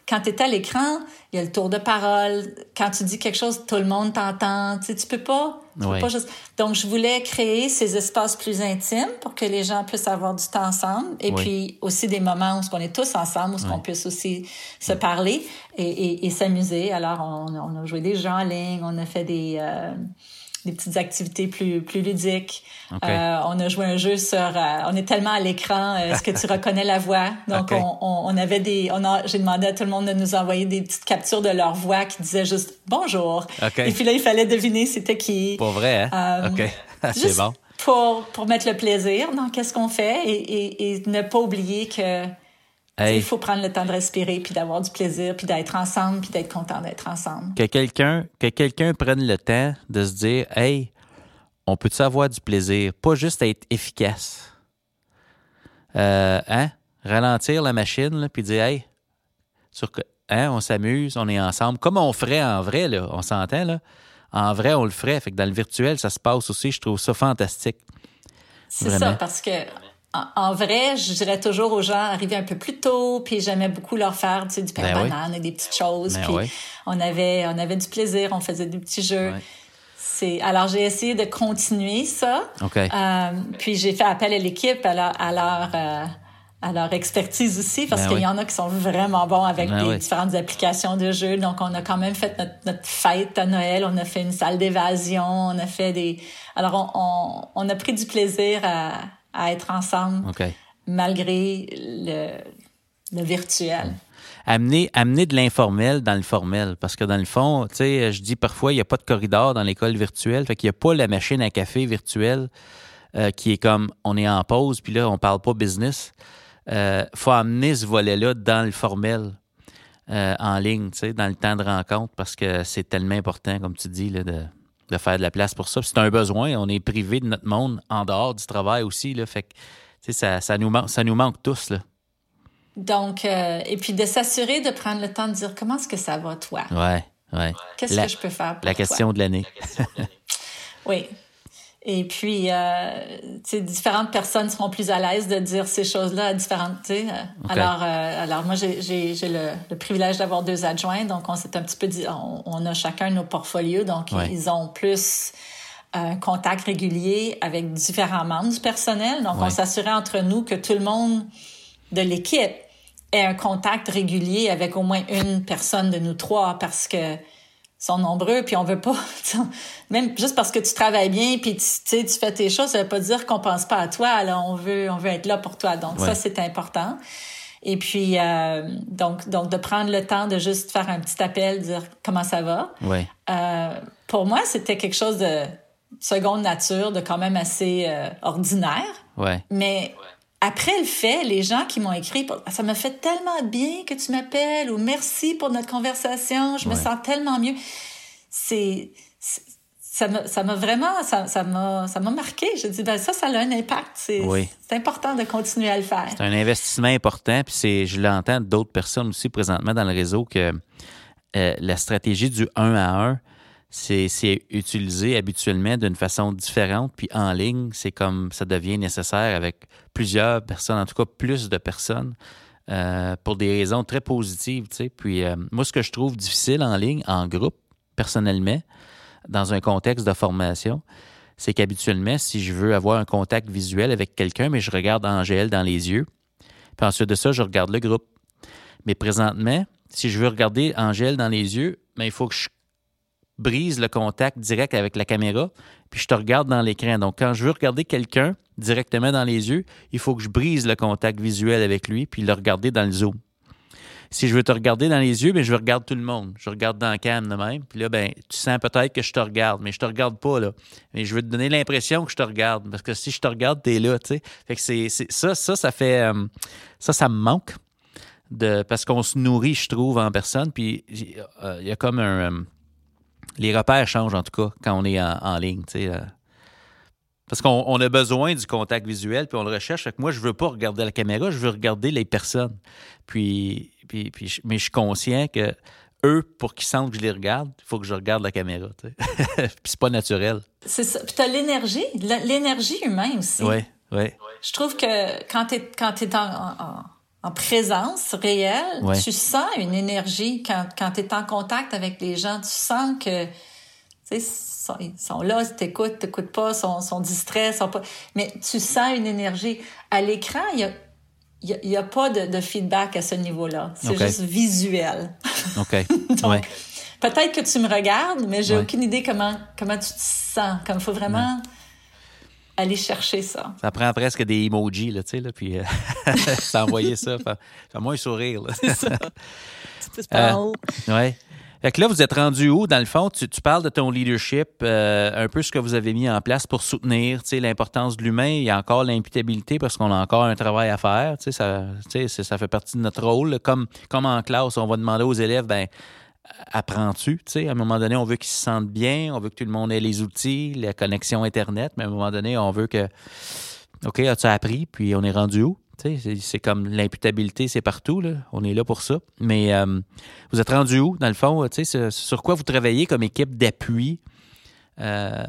Quand tu es à l'écran, il y a le tour de parole. Quand tu dis quelque chose, tout le monde t'entend. Tu sais, tu peux pas Pas juste... Donc, je voulais créer ces espaces plus intimes pour que les gens puissent avoir du temps ensemble. Et puis aussi des moments où on est tous ensemble, où on puisse aussi se parler et, et, s'amuser. Alors, on, on, a joué des jeux en ligne, on a fait des... Euh, des petites activités plus plus ludiques. Euh, on a joué un jeu sur, euh, on est tellement à l'écran, euh, est-ce que tu reconnais la voix? Donc on, on, avait des, on a, j'ai demandé à tout le monde de nous envoyer des petites captures de leur voix qui disaient juste bonjour. Et puis là il fallait deviner c'était qui. Pour vrai, hein? ok, c'est bon. Pour pour mettre le plaisir dans qu'est-ce qu'on fait et, et, et ne pas oublier que il faut prendre le temps de respirer, puis d'avoir du plaisir, puis d'être ensemble, puis d'être content d'être ensemble. Que quelqu'un que quelqu'un prenne le temps de se dire, hey, on peut-tu avoir du plaisir, pas juste être efficace. Euh, hein? Ralentir la machine, puis dire, hey, sur, hein, on s'amuse, on est ensemble, comme on ferait en vrai, là, on s'entend, là? En vrai, on le ferait. Fait que dans le virtuel, ça se passe aussi. Je trouve ça fantastique. C'est ça, parce que en, vrai, je dirais toujours aux gens, arriver un peu plus tôt, puis j'aimais beaucoup leur faire, tu sais, du pain ben banane et des petites choses. Ben puis on avait, on avait du plaisir, on faisait des petits jeux. C'est, alors j'ai essayé de continuer ça. Euh, puis j'ai fait appel à l'équipe, à leur, à leur, euh, à leur expertise aussi, parce ben qu'il y en a qui sont vraiment bons avec des différentes applications de jeux. Donc, on a quand même fait notre, notre fête à Noël. On a fait une salle d'évasion. On a fait des... Alors, on, on, on a pris du plaisir à, à être ensemble malgré le, le virtuel. Amener, amener de l'informel dans le formel. Parce que dans le fond, tu sais, je dis parfois, il n'y a pas de corridor dans l'école virtuelle. Fait qu'il n'y a pas la machine à café virtuelle euh, qui est comme on est en pause, puis là, on parle pas business. Il euh, faut amener ce volet-là dans le formel. Euh, en ligne, tu sais, dans le temps de rencontre, parce que c'est tellement important, comme tu dis, là, de, de faire de la place pour ça. C'est un besoin. On est privé de notre monde en dehors du travail aussi. Là, fait que, ça, ça, nous ça nous manque tous. Là. Donc, euh, et puis de s'assurer de prendre le temps de dire comment est-ce que ça va, toi? Ouais, ouais. Qu'est-ce que je peux faire pour La question de l'année. oui. Et puis, euh, différentes personnes seront plus à l'aise de dire ces choses-là à différentes. Okay. Alors, euh, alors moi, j'ai le, le, privilège d'avoir deux adjoints, donc on s'est un petit peu dit, on, a chacun nos portfolios, donc ils ont plus un contact régulier avec différents membres du personnel. Donc, on s'assurait entre nous que tout le monde de l'équipe ait un contact régulier avec au moins une personne de nous trois, parce que sont nombreux, puis on veut pas, même juste parce que tu travailles bien, puis tu, sais, tu fais tes choses, ça veut pas dire qu'on pense pas à toi. Alors on veut, on veut être là pour toi. Donc ça c'est important. Et puis euh, donc donc de prendre le temps de juste faire un petit appel, dire comment ça va. Ouais. Euh, pour moi c'était quelque chose de seconde nature, de quand même assez euh, ordinaire. Ouais. Mais après le fait, les gens qui m'ont écrit, ça me fait tellement bien que tu m'appelles ou merci pour notre conversation, je me sens tellement mieux. C'est ça m'a ça vraiment ça m'a ça m'a marqué. Je dis ben ça ça a un impact. C'est c'est important de continuer à le faire. C'est un investissement important puis c'est je l'entends d'autres personnes aussi présentement dans le réseau que euh, la stratégie du 1 à 1 c'est utilisé habituellement d'une façon différente, puis en ligne, c'est comme ça devient nécessaire avec plusieurs personnes, en tout cas plus de personnes, euh, pour des raisons très positives. Puis euh, moi, ce que je trouve difficile en ligne, en groupe, personnellement, dans un contexte de formation, c'est qu'habituellement, si je veux avoir un contact visuel avec quelqu'un, mais je regarde Angèle dans les yeux, puis ensuite de ça, je regarde le groupe. Mais présentement, si je veux regarder Angèle dans les yeux, mais ben, il faut que je brise le contact direct avec la caméra, puis je te regarde dans l'écran. Donc, quand je veux regarder quelqu'un directement dans les yeux, il faut que je brise le contact visuel avec lui, puis le regarder dans le zoom. Si je veux te regarder dans les yeux, bien, je regarde tout le monde. Je regarde dans la cam de même. Puis là, ben, tu sens peut-être que je te regarde, mais je te regarde pas, là. Mais je veux te donner l'impression que je te regarde. Parce que si je te regarde, tu es là, tu sais. Fait que c'est, ça, ça, ça fait, euh, ça, ça me manque. De, parce qu'on se nourrit, je trouve, en personne. Puis il y a comme un, euh, les repères changent en tout cas quand on est en, ligne. Euh. parce qu'on a besoin du contact visuel, puis on le recherche. Fait que moi, je veux pas regarder la caméra, je veux regarder les personnes. Puis, puis, mais je suis conscient que eux, pour qu'ils sentent que je les regarde, il faut que je regarde la caméra. puis c'est pas naturel. C'est ça. Puis tu as l'énergie, l'énergie humaine aussi. Oui, oui. Je trouve que quand tu es, quand es en en présence réelle, tu sens une énergie quand, quand tu es en contact avec les gens. Tu sens que ils sont, ils sont là, t'écoutes, t'écoutes pas, sont, sont distraits, sont pas... Mais tu sens une énergie. À l'écran, il y a il n'y a, pas de, de, feedback à ce niveau-là. C'est juste visuel. OK. Donc, peut-être que tu me regardes, mais j'ai aucune idée comment, comment tu te sens. Comme il faut vraiment aller chercher ça. Ça prend presque des emojis, là, tu sais, là, puis euh, s'envoyer ça. Fais-moi un sourire. C'est ça. euh, ouais. Fait que là, vous êtes rendu où, dans le fond? Tu, parles de ton leadership, euh, un peu ce que vous avez mis en place pour soutenir l'importance de l'humain. Il y a encore l'imputabilité parce qu'on a encore un travail à faire. Ça, ça fait partie de notre rôle. Comme, comme en classe, on va demander aux élèves, ben apprends-tu? À un moment donné, on veut qu'ils se sentent bien, on veut que tout le monde ait les outils, la connexion Internet, mais à un moment donné, on veut que OK, as-tu appris? Puis on est rendu où? C'est comme l'imputabilité, c'est partout. Là. On est là pour ça. Mais euh, vous êtes rendu où, dans le fond? Sur, sur quoi vous travaillez comme équipe d'appui euh,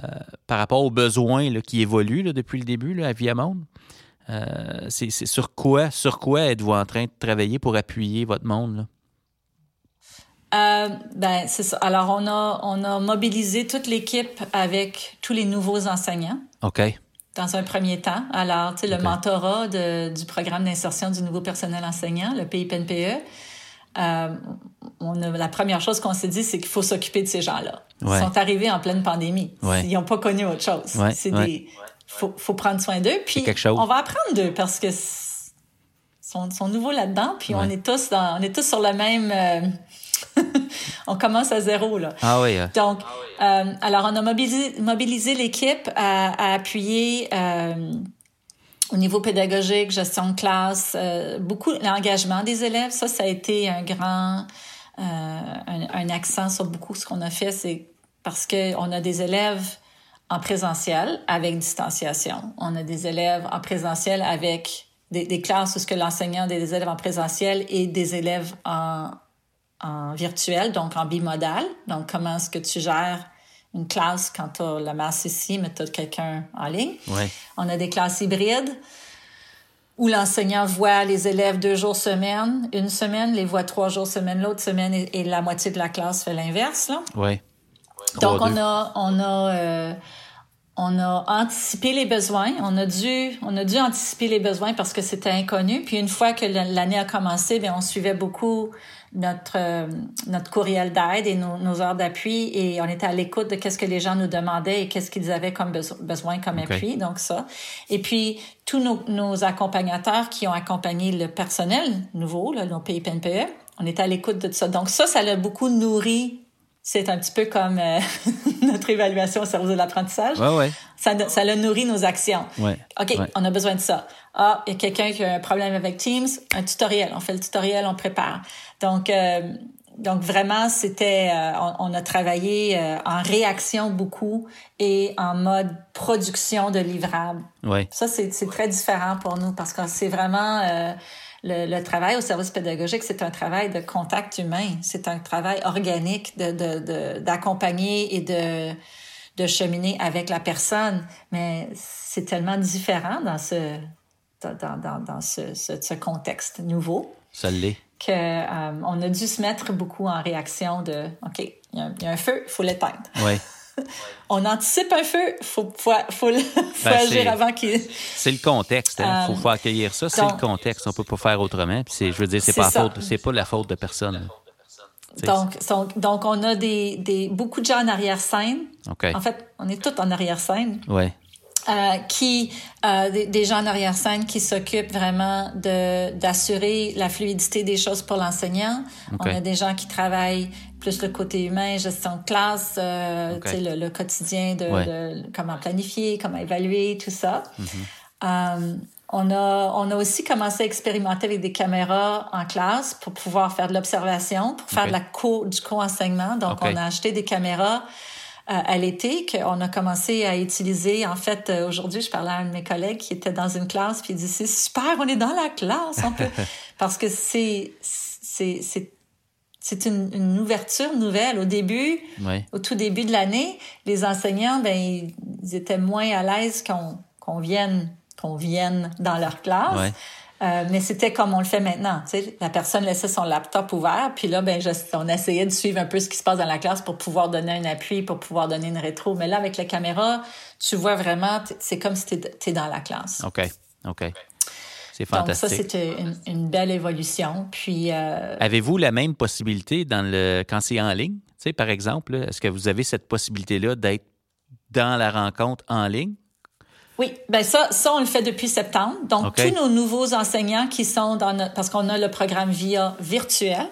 par rapport aux besoins là, qui évoluent là, depuis le début là, à Viamonde? Euh, c'est sur quoi, sur quoi êtes-vous en train de travailler pour appuyer votre monde? Euh, ben c'est ça. Alors on a on a mobilisé toute l'équipe avec tous les nouveaux enseignants. OK dans un premier temps. Alors, tu sais, le mentorat de, du programme d'insertion du nouveau personnel enseignant, le PIPNPE, euh, on a, la première chose qu'on s'est dit, c'est qu'il faut s'occuper de ces gens-là. Ils sont arrivés en pleine pandémie. Ils n'ont pas connu autre chose. c'est des, faut, faut prendre soin d'eux. Puis, on va apprendre d'eux parce que sont, sont nouveaux là-dedans. Puis, on est tous dans, on est tous sur le même, euh, on commence à zéro, là. Ah oui. Donc, euh, alors, on a mobilisé, l'équipe à, appuyer euh, au niveau pédagogique, gestion de classe, euh, beaucoup l'engagement des élèves. Ça, ça a été un grand, un, accent sur beaucoup ce qu'on a fait. C'est parce qu'on a des élèves en présentiel avec distanciation. On a des élèves en présentiel avec des, des classes où ce que l'enseignant des élèves en présentiel et des élèves en, en virtuel, donc en bimodal. Donc, comment est-ce que tu gères une classe quand tu as la masse ici, mais tu as quelqu'un en ligne? On a des classes hybrides où l'enseignant voit les élèves deux jours semaine, une semaine, les voit trois jours semaine, l'autre semaine, et, la moitié de la classe fait l'inverse. Là. Donc, on a, on a, euh, on a anticipé les besoins. On a dû, on a dû anticiper les besoins parce que c'était inconnu. Puis une fois que l'année a commencé, bien, on suivait beaucoup notre euh, notre courriel d'aide et nos, nos heures d'appui et on était à l'écoute de qu'est-ce que les gens nous demandaient et qu'est-ce qu'ils avaient comme besoin comme appui donc ça et puis tous nos, nos, accompagnateurs qui ont accompagné le personnel nouveau là, nos PIPNPE on était à l'écoute de ça donc ça ça l'a beaucoup nourri c'est un petit peu comme euh, notre évaluation au service de l'apprentissage. Ouais, ouais. Ça, ça a nourri nos actions. Ouais, OK, on a besoin de ça. Ah, il y a quelqu'un qui a un problème avec Teams, un tutoriel. On fait le tutoriel, on prépare. Donc, euh, donc vraiment, c'était, euh, on, a travaillé en réaction beaucoup et en mode production de livrables. Ouais. Ça, c'est très différent pour nous parce que c'est vraiment le, travail au service pédagogique, c'est un travail de contact humain. C'est un travail organique de, d'accompagner et de, de cheminer avec la personne. Mais c'est tellement différent dans ce, dans, dans, dans ce, ce, contexte nouveau. Ça l'est. Que, euh, on a dû se mettre beaucoup en réaction de OK, il y, a un feu, il faut l'éteindre. Oui. on anticipe un feu, faut, faut, faut, faut ben, agir avant qu'il. C'est le contexte, il hein. faut, euh, accueillir ça. C'est le contexte, on peut pas faire autrement. Puis je veux dire, c'est pas faute, c'est pas la faute de personne. Donc, donc, on a des, des, beaucoup de gens en arrière-scène. Okay. En fait, on est tous en arrière-scène. Ouais. Euh, qui euh, des, gens en arrière-scène qui s'occupent vraiment de d'assurer la fluidité des choses pour l'enseignant. On a des gens qui travaillent plus le côté humain, gestion de classe, euh, le, le, quotidien de, de, comment planifier, comment évaluer, tout ça. Euh, on a, on a aussi commencé à expérimenter avec des caméras en classe pour pouvoir faire de l'observation, pour faire de la co, du co-enseignement. Donc, on a acheté des caméras à l'été qu'on a commencé à utiliser. En fait, euh, aujourd'hui, je parlais à un de mes collègues qui était dans une classe, puis il dit c'est super, on est dans la classe, on peut parce que c'est c'est c'est c'est une, une, ouverture nouvelle. Au début, au tout début de l'année, les enseignants, ben, ils, étaient moins à l'aise qu'on qu'on vienne qu'on vienne dans leur classe. Euh, mais c'était comme on le fait maintenant. Tu sais, la personne laissait son laptop ouvert, puis là, ben, on essayait de suivre un peu ce qui se passe dans la classe pour pouvoir donner un appui, pour pouvoir donner une rétro. Mais là, avec la caméra, tu vois vraiment, c'est comme si tu es dans la classe. OK, OK. C'est fantastique. Donc ça, c'était une, belle évolution. Puis. Euh, Avez-vous la même possibilité dans le quand c'est en ligne? Tu sais, par exemple, est-ce que vous avez cette possibilité-là d'être dans la rencontre en ligne? Oui, ben ça, ça on le fait depuis septembre. Donc tous nos nouveaux enseignants qui sont dans notre, parce qu'on a le programme via virtuel.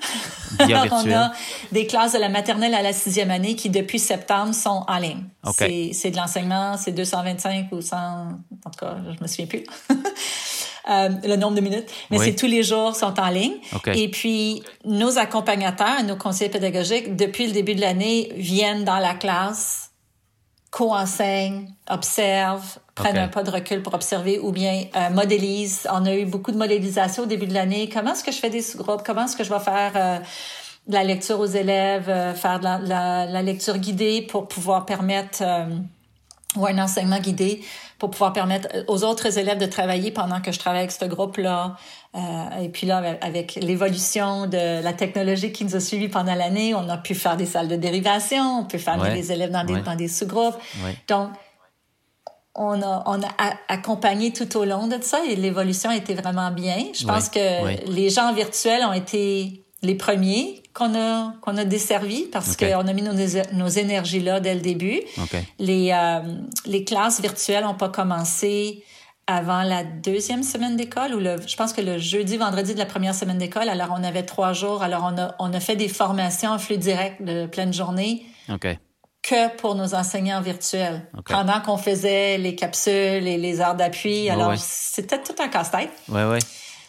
Via virtuel. on a des classes de la maternelle à la sixième année qui depuis septembre sont en ligne. C'est de l'enseignement, c'est 225 ou 100, en tout cas, je me souviens plus. Euh, le nombre de minutes, mais c'est tous les jours sont en ligne. Et puis nos accompagnateurs, nos conseillers pédagogiques, depuis le début de l'année, viennent dans la classe, co-enseignent, observent, prennent un pas de recul pour observer ou bien euh, modélisent. On a eu beaucoup de modélisation au début de l'année. Comment est-ce que je fais des sous-groupes? Comment est-ce que je vais faire euh, de la lecture aux élèves, faire de la, la, lecture guidée pour pouvoir permettre ou un enseignement guidé pour pouvoir permettre aux autres élèves de travailler pendant que je travaille avec ce groupe-là. Euh, et puis là, avec l'évolution de la technologie qui nous a suivis pendant l'année, on a pu faire des salles de dérivation, on peut faire des élèves dans des, dans des sous-groupes. Donc, on a, on a accompagné tout au long de ça et l'évolution a été vraiment bien. Je pense que les gens virtuels ont été les premiers qu'on a qu'on a desservis parce qu'on a mis nos, nos énergies là dès le début. Les euh, les classes virtuelles n'ont pas commencé avant la deuxième semaine d'école ou le je pense que le jeudi vendredi de la première semaine d'école alors on avait trois jours alors on a on a fait des formations en flux direct de pleine journée. Que pour nos enseignants virtuels. Pendant qu'on faisait les capsules et les heures d'appui. alors, c'était tout un casse-tête. Ouais, ouais.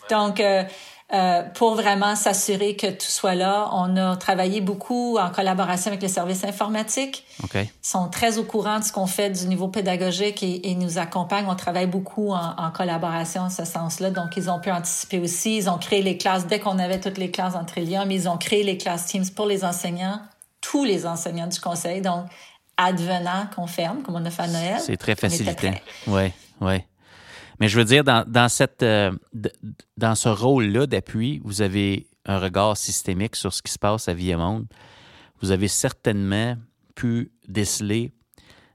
Donc, euh, euh, pour vraiment s'assurer que tout soit là. On a travaillé beaucoup en collaboration avec les services informatiques. Okay. Ils sont très au courant de ce qu'on fait du niveau pédagogique et, et, nous accompagnent. On travaille beaucoup en, en collaboration en ce sens-là. Donc, ils ont pu anticiper aussi. Ils ont créé les classes dès qu'on avait toutes les classes en Trillium. Ils ont créé les classes Teams pour les enseignants, tous les enseignants du conseil. Donc, advenant, confirme, comme on a fait à Noël. C'est très facilitant. Oui, oui. Mais je veux dire, dans, dans, cette, euh, dans ce rôle-là d'appui, vous avez un regard systémique sur ce qui se passe à Vie Monde. Vous avez certainement pu déceler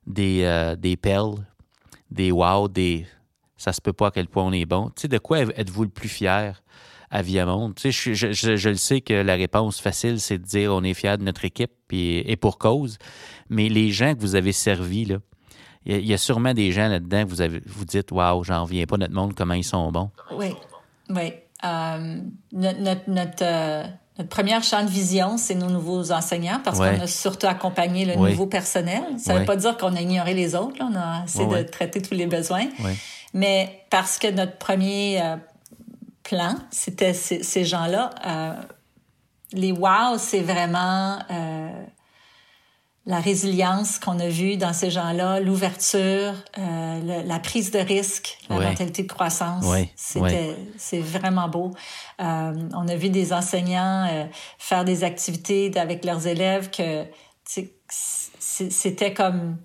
des, euh, des perles, des wow, des ça se peut pas à quel point on est bon. Tu sais, de quoi êtes-vous le plus fier à Viamonde? Tu sais, je, je, je, le sais que la réponse facile, c'est de dire on est fier de notre équipe et, et pour cause. Mais les gens que vous avez servis, là, il y, a sûrement des gens là-dedans que vous avez, vous dites, waouh, j'en reviens pas notre monde, comment ils sont bons. Oui, oui. Euh, notre, notre, euh, notre, première champ de vision, c'est nos nouveaux enseignants parce qu'on a surtout accompagné le nouveau personnel. Ça ne veut pas dire qu'on a ignoré les autres. Là. On a essayé de traiter tous les besoins. Mais parce que notre premier euh, plan, c'était ces, gens-là. les wow, c'est vraiment la résilience qu'on a vue dans ces gens-là, l'ouverture, euh, la prise de risque, la mentalité de croissance. C'était, c'est vraiment beau. Euh, on a vu des enseignants euh, faire des activités avec leurs élèves que c'était comme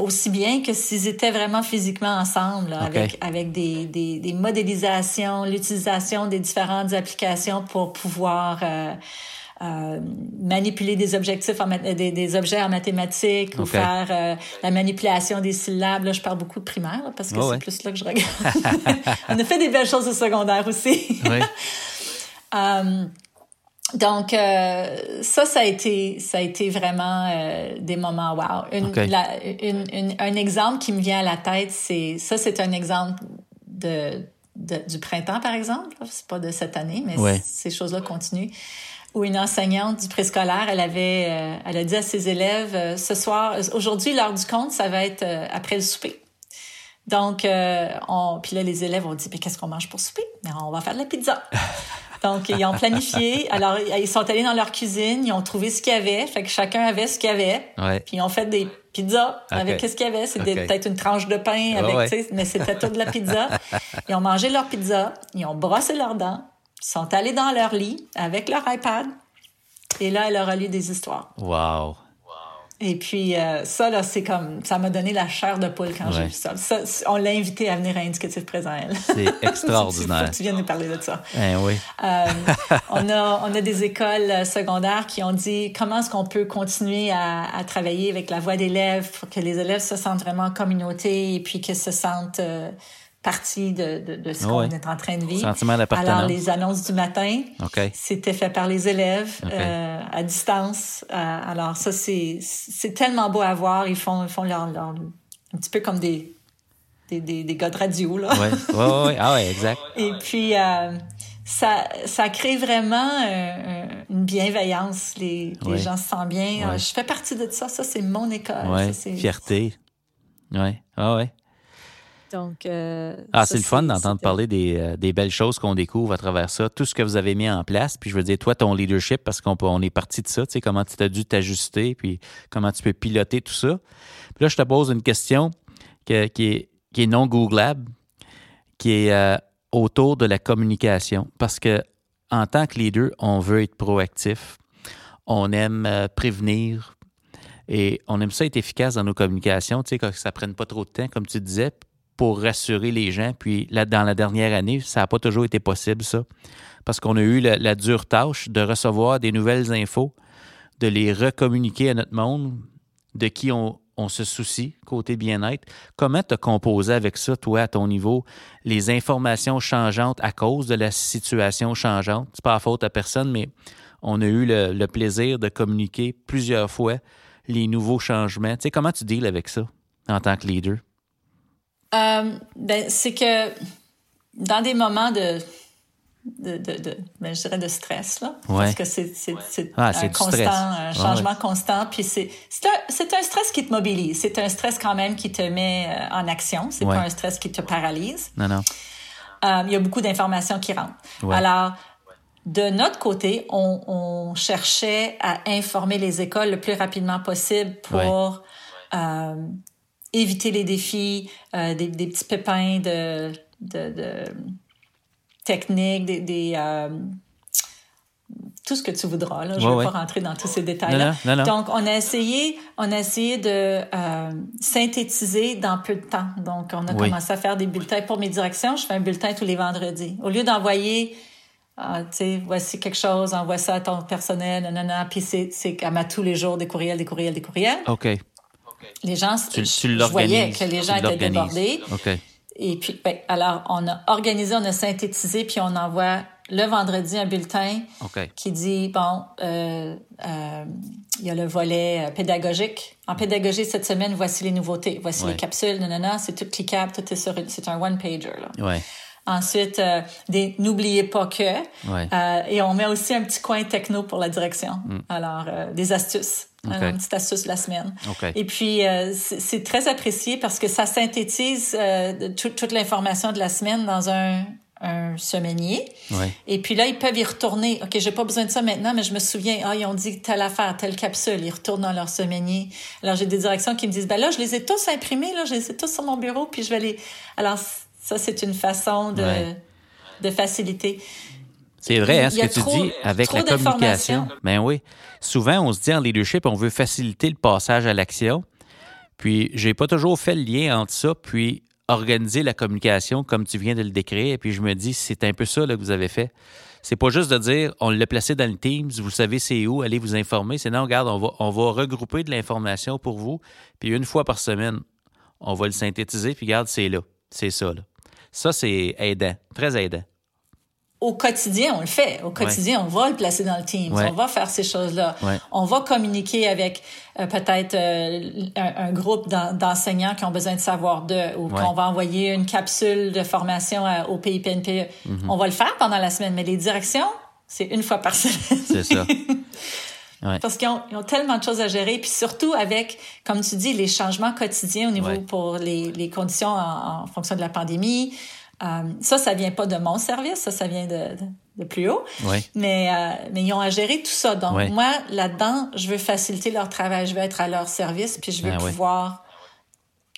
aussi bien que s'ils étaient vraiment physiquement ensemble, avec, avec des, des, des modélisations, l'utilisation des différentes applications pour pouvoir euh, euh, manipuler des objectifs en, des, des, objets en mathématiques ou faire euh, la manipulation des syllabes. Là, je parle beaucoup de primaire parce que c'est plus là que je regarde. On a fait des belles choses au secondaire aussi. Oui. Euh, donc ça, ça a été, ça a été vraiment des moments wow. Une, une, un exemple qui me vient à la tête, c'est ça, c'est un exemple de, du printemps par exemple. C'est pas de cette année, mais ces choses-là continuent où une enseignante du préscolaire, elle avait, euh, elle a dit à ses élèves, euh, ce soir, aujourd'hui, l'heure du compte, ça va être euh, après le souper. Donc, on, puis là, les élèves ont dit, mais qu'est-ce qu'on mange pour souper? Mais on va faire de la pizza. Donc, ils ont planifié. Alors, ils sont allés dans leur cuisine, ils ont trouvé ce qu'il y avait. Fait que chacun avait ce qu'il y avait. Puis ils ont fait des pizzas avec ce qu'il y avait. C'était peut-être une tranche de pain avec, mais c'était tout de la pizza. Ils ont mangé leur pizza, ils ont brossé leurs dents, sont allés dans leur lit avec leur iPad et là, elle leur a lu des histoires. Wow. Et puis, euh, ça, là, c'est comme, ça m'a donné la chair de poule quand j'ai vu ça. On l'a invité à venir à Indicatif Présent, elle. C'est extraordinaire. tu, viens nous parler de ça. Eh oui. Euh, on, a, on a des écoles secondaires qui ont dit comment est-ce qu'on peut continuer à, à, travailler avec la voix d'élèves pour que les élèves se sentent vraiment en communauté et puis qu'ils se sentent partie de, de, de ce qu'on est en train de vivre. Sentiment. Alors, les annonces du matin, c'était fait par les élèves euh, à distance. Euh, alors, ça, c'est tellement beau à voir. Ils font, ils font leur, leur un petit peu comme des, des, des, des gars de radio, là. Oui, oui, oui. Ah ouais, exact. Et puis, euh, ça, ça crée vraiment une bienveillance. Les, les gens se sentent bien. Je fais partie de ça. Ça, c'est mon école. Oui, fierté. Oui, ah ouais. Donc, euh, ah, c'est le fun d'entendre parler des, euh, des, belles choses qu'on découvre à travers ça, tout ce que vous avez mis en place. Puis je veux dire, toi, ton leadership, parce qu'on on est parti de ça, tu sais, comment tu as dû t'ajuster, puis comment tu peux piloter tout ça. Puis là, je te pose une question qui, est, qui est non Googlable, qui est euh, autour de la communication. Parce que en tant que leader, on veut être proactif, on aime prévenir, et on aime ça être efficace dans nos communications, tu sais, que ça ne prenne pas trop de temps, comme tu disais pour rassurer les gens. Puis là, dans la dernière année, ça n'a pas toujours été possible, ça. Parce qu'on a eu la, dure tâche de recevoir des nouvelles infos, de les recommuniquer à notre monde, de qui on, se soucie côté bien-être. Comment tu as composé avec ça, toi, à ton niveau, les informations changeantes à cause de la situation changeante? C'est pas la faute à personne, mais on a eu le, le plaisir de communiquer plusieurs fois les nouveaux changements. Tu sais, comment tu deals avec ça en tant que leader? Euh, ben, c'est que dans des moments de, de, de, de ben, je dirais de stress, là, parce que c'est, c'est, c'est ah, un constant, un changement constant, puis c'est, c'est, un, c'est un stress qui te mobilise, c'est un stress quand même qui te met euh, en action, c'est pas un stress qui te paralyse. Non, non. Euh, il y a beaucoup d'informations qui rentrent. Alors, de notre côté, on, on, cherchait à informer les écoles le plus rapidement possible pour euh, éviter les défis, euh, des, des, petits pépins de, de, de techniques, des, des euh, tout ce que tu voudras. Là. Je ne vais pas rentrer dans tous ces détails-là. Donc, on a essayé, on a essayé de euh, synthétiser dans peu de temps. Donc, on a commencé à faire des bulletins pour mes directions. Je fais un bulletin tous les vendredis. Au lieu d'envoyer, ah, tu sais, voici quelque chose, envoie ça à ton personnel, non. Puis c'est, c'est à tous les jours des courriels, des courriels, des courriels. OK. Les gens, je voyais que les gens étaient débordés. Et puis, ben, alors, on a organisé, on a synthétisé, puis on envoie le vendredi un bulletin qui dit, bon, euh, euh, il y a le volet euh, pédagogique. En pédagogie, cette semaine, voici les nouveautés. Voici les capsules, non, non, non, c'est tout cliquable, tout est sur, c'est un one-pager, là. Ouais. Ensuite, euh, des n'oubliez pas que. Euh, et on met aussi un petit coin techno pour la direction. Mm. Alors, euh, des astuces. Okay. Une petite astuce de la semaine. Et puis, c'est très apprécié parce que ça synthétise toute l'information de la semaine dans un, un semainier. Et puis là, ils peuvent y retourner. OK, j'ai pas besoin de ça maintenant, mais je me souviens, ah, ils ont dit telle affaire, telle capsule. Ils retournent dans leur semainier. Alors, j'ai des directions qui me disent, ben là, je les ai tous imprimés, là, je les ai tous sur mon bureau, puis je vais les... Alors, ça, c'est une façon de, de faciliter. C'est vrai, hein, ce que tu dis avec la communication. Ben oui. Souvent, on se dit en leadership, on veut faciliter le passage à l'action. Puis, j'ai pas toujours fait le lien entre ça, puis organiser la communication comme tu viens de le décrire. Et puis, je me dis, c'est un peu ça là, que vous avez fait. C'est pas juste de dire, on l'a placé dans le Teams, vous savez c'est où, allez vous informer. C'est non, regarde, on va, on va regrouper de l'information pour vous. Puis, une fois par semaine, on va le synthétiser. Puis, regarde, c'est là. C'est ça, là. Ça, c'est aidant, très aidant. Au quotidien, on le fait. Au quotidien, on va le placer dans le team. On va faire ces choses-là. On va communiquer avec euh, peut-être euh, un, groupe d'enseignants qui ont besoin de savoir de, ou qu'on va envoyer une capsule de formation au PIPNP. Mhm. On va le faire pendant la semaine, mais les directions, c'est une fois par semaine. C'est ça. Parce qu'ils ont, ont, tellement de choses à gérer, puis surtout avec, comme tu dis, les changements quotidiens au niveau pour les, les conditions en, fonction de la pandémie. Euh, ça, ça vient pas de mon service, ça, ça vient de, de, plus haut. Mais, euh, mais ils ont à gérer tout ça. Donc, moi, là-dedans, je veux faciliter leur travail, je veux être à leur service, puis je veux ben pouvoir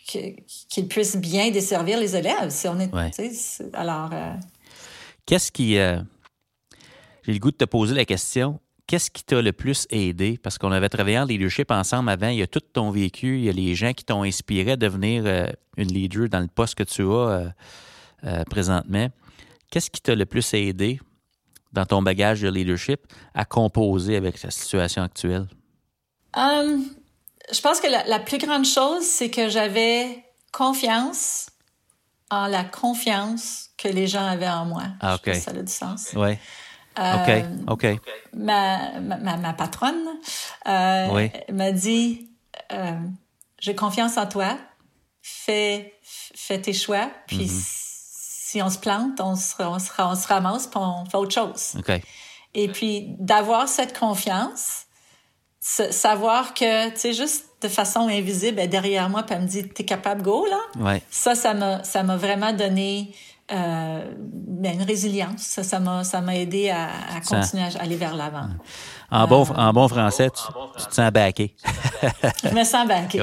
qu'ils puissent bien desservir les élèves. Si on est, alors... Euh, Qu'est-ce qui... J'ai le goût de te poser la question qu'est-ce qui t'a le plus aidé? Parce qu'on avait travaillé en leadership ensemble avant. Il y a tout ton vécu, il y a les gens qui t'ont inspiré à devenir euh, une leader dans le poste que tu as euh, euh, présentement. Qu'est-ce qui t'a le plus aidé dans ton bagage de leadership à composer avec la situation actuelle? Um, je pense que la, plus grande chose, c'est que j'avais confiance en la confiance que les gens avaient en moi. Ah, ça a du sens. OK, OK. Ma, ma, ma patronne euh, m'a dit euh, J'ai confiance en toi, fais, fais tes choix, puis mm-hmm. si on se plante, on se, on se, on se ramasse, puis on fait autre chose. OK. Et puis d'avoir cette confiance, savoir que, tu sais, juste de façon invisible, derrière moi, puis elle me dit T'es capable, go, là. Ouais. Ça, ça m'a vraiment donné euh, ben, une résilience. Ça, ça m'a, ça m'a aidé à, continuer à aller vers l'avant. En, bon, euh, en bon français, tu, te sens baqué. je me sens baqué.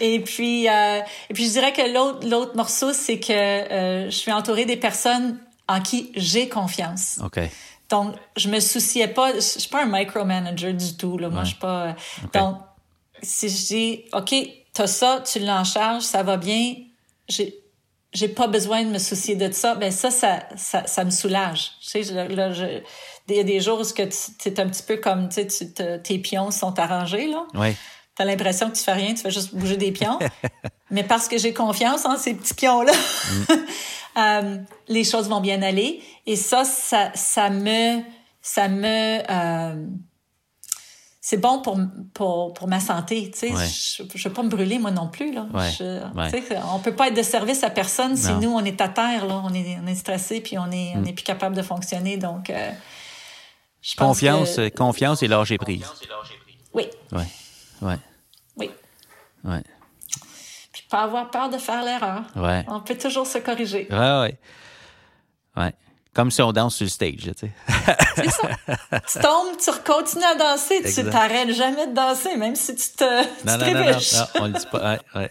et puis, euh, et puis je dirais que l'autre, l'autre morceau, c'est que euh, je suis entourée des personnes en qui j'ai confiance. OK. Donc, je me souciais pas, je suis pas un micromanager du tout, là. Moi, je suis pas, donc, si je dis, OK, t'as ça, tu l'en charges, ça va bien, j'ai, j'ai pas besoin de me soucier de ça, ben ça, ça, ça, ça me soulage. Tu sais, là, je, il y a des jours où tu es un petit peu comme, tu sais, tes pions sont arrangés, là. Oui. T'as l'impression que tu fais rien, tu fais juste bouger des pions. Mais parce que j'ai confiance en ces petits pions-là, mm. euh, les choses vont bien aller. Et ça, ça, ça me, ça me, euh, c'est bon pour, pour, pour, ma santé. Tu sais, je ne veux pas me brûler, moi non plus. Là. Ouais, On peut pas être de service à personne si nous, on est à terre, là, on, est, on est stressé puis on est, on mm. est plus capable de fonctionner. Donc, euh, je confiance, pense confiance et lâcher prise. Oui. Oui. Ouais. Oui. Ouais. Puis pas avoir peur de faire l'erreur. Ouais. On peut toujours se corriger. Oui, oui. Ouais. Comme si on danse sur le stage, tu sais. C'est ça. Tu tombes, tu continues à danser, tu t'arrêtes jamais de danser, même si tu te, non, non, non, non, on le dit pas. Ouais, ouais.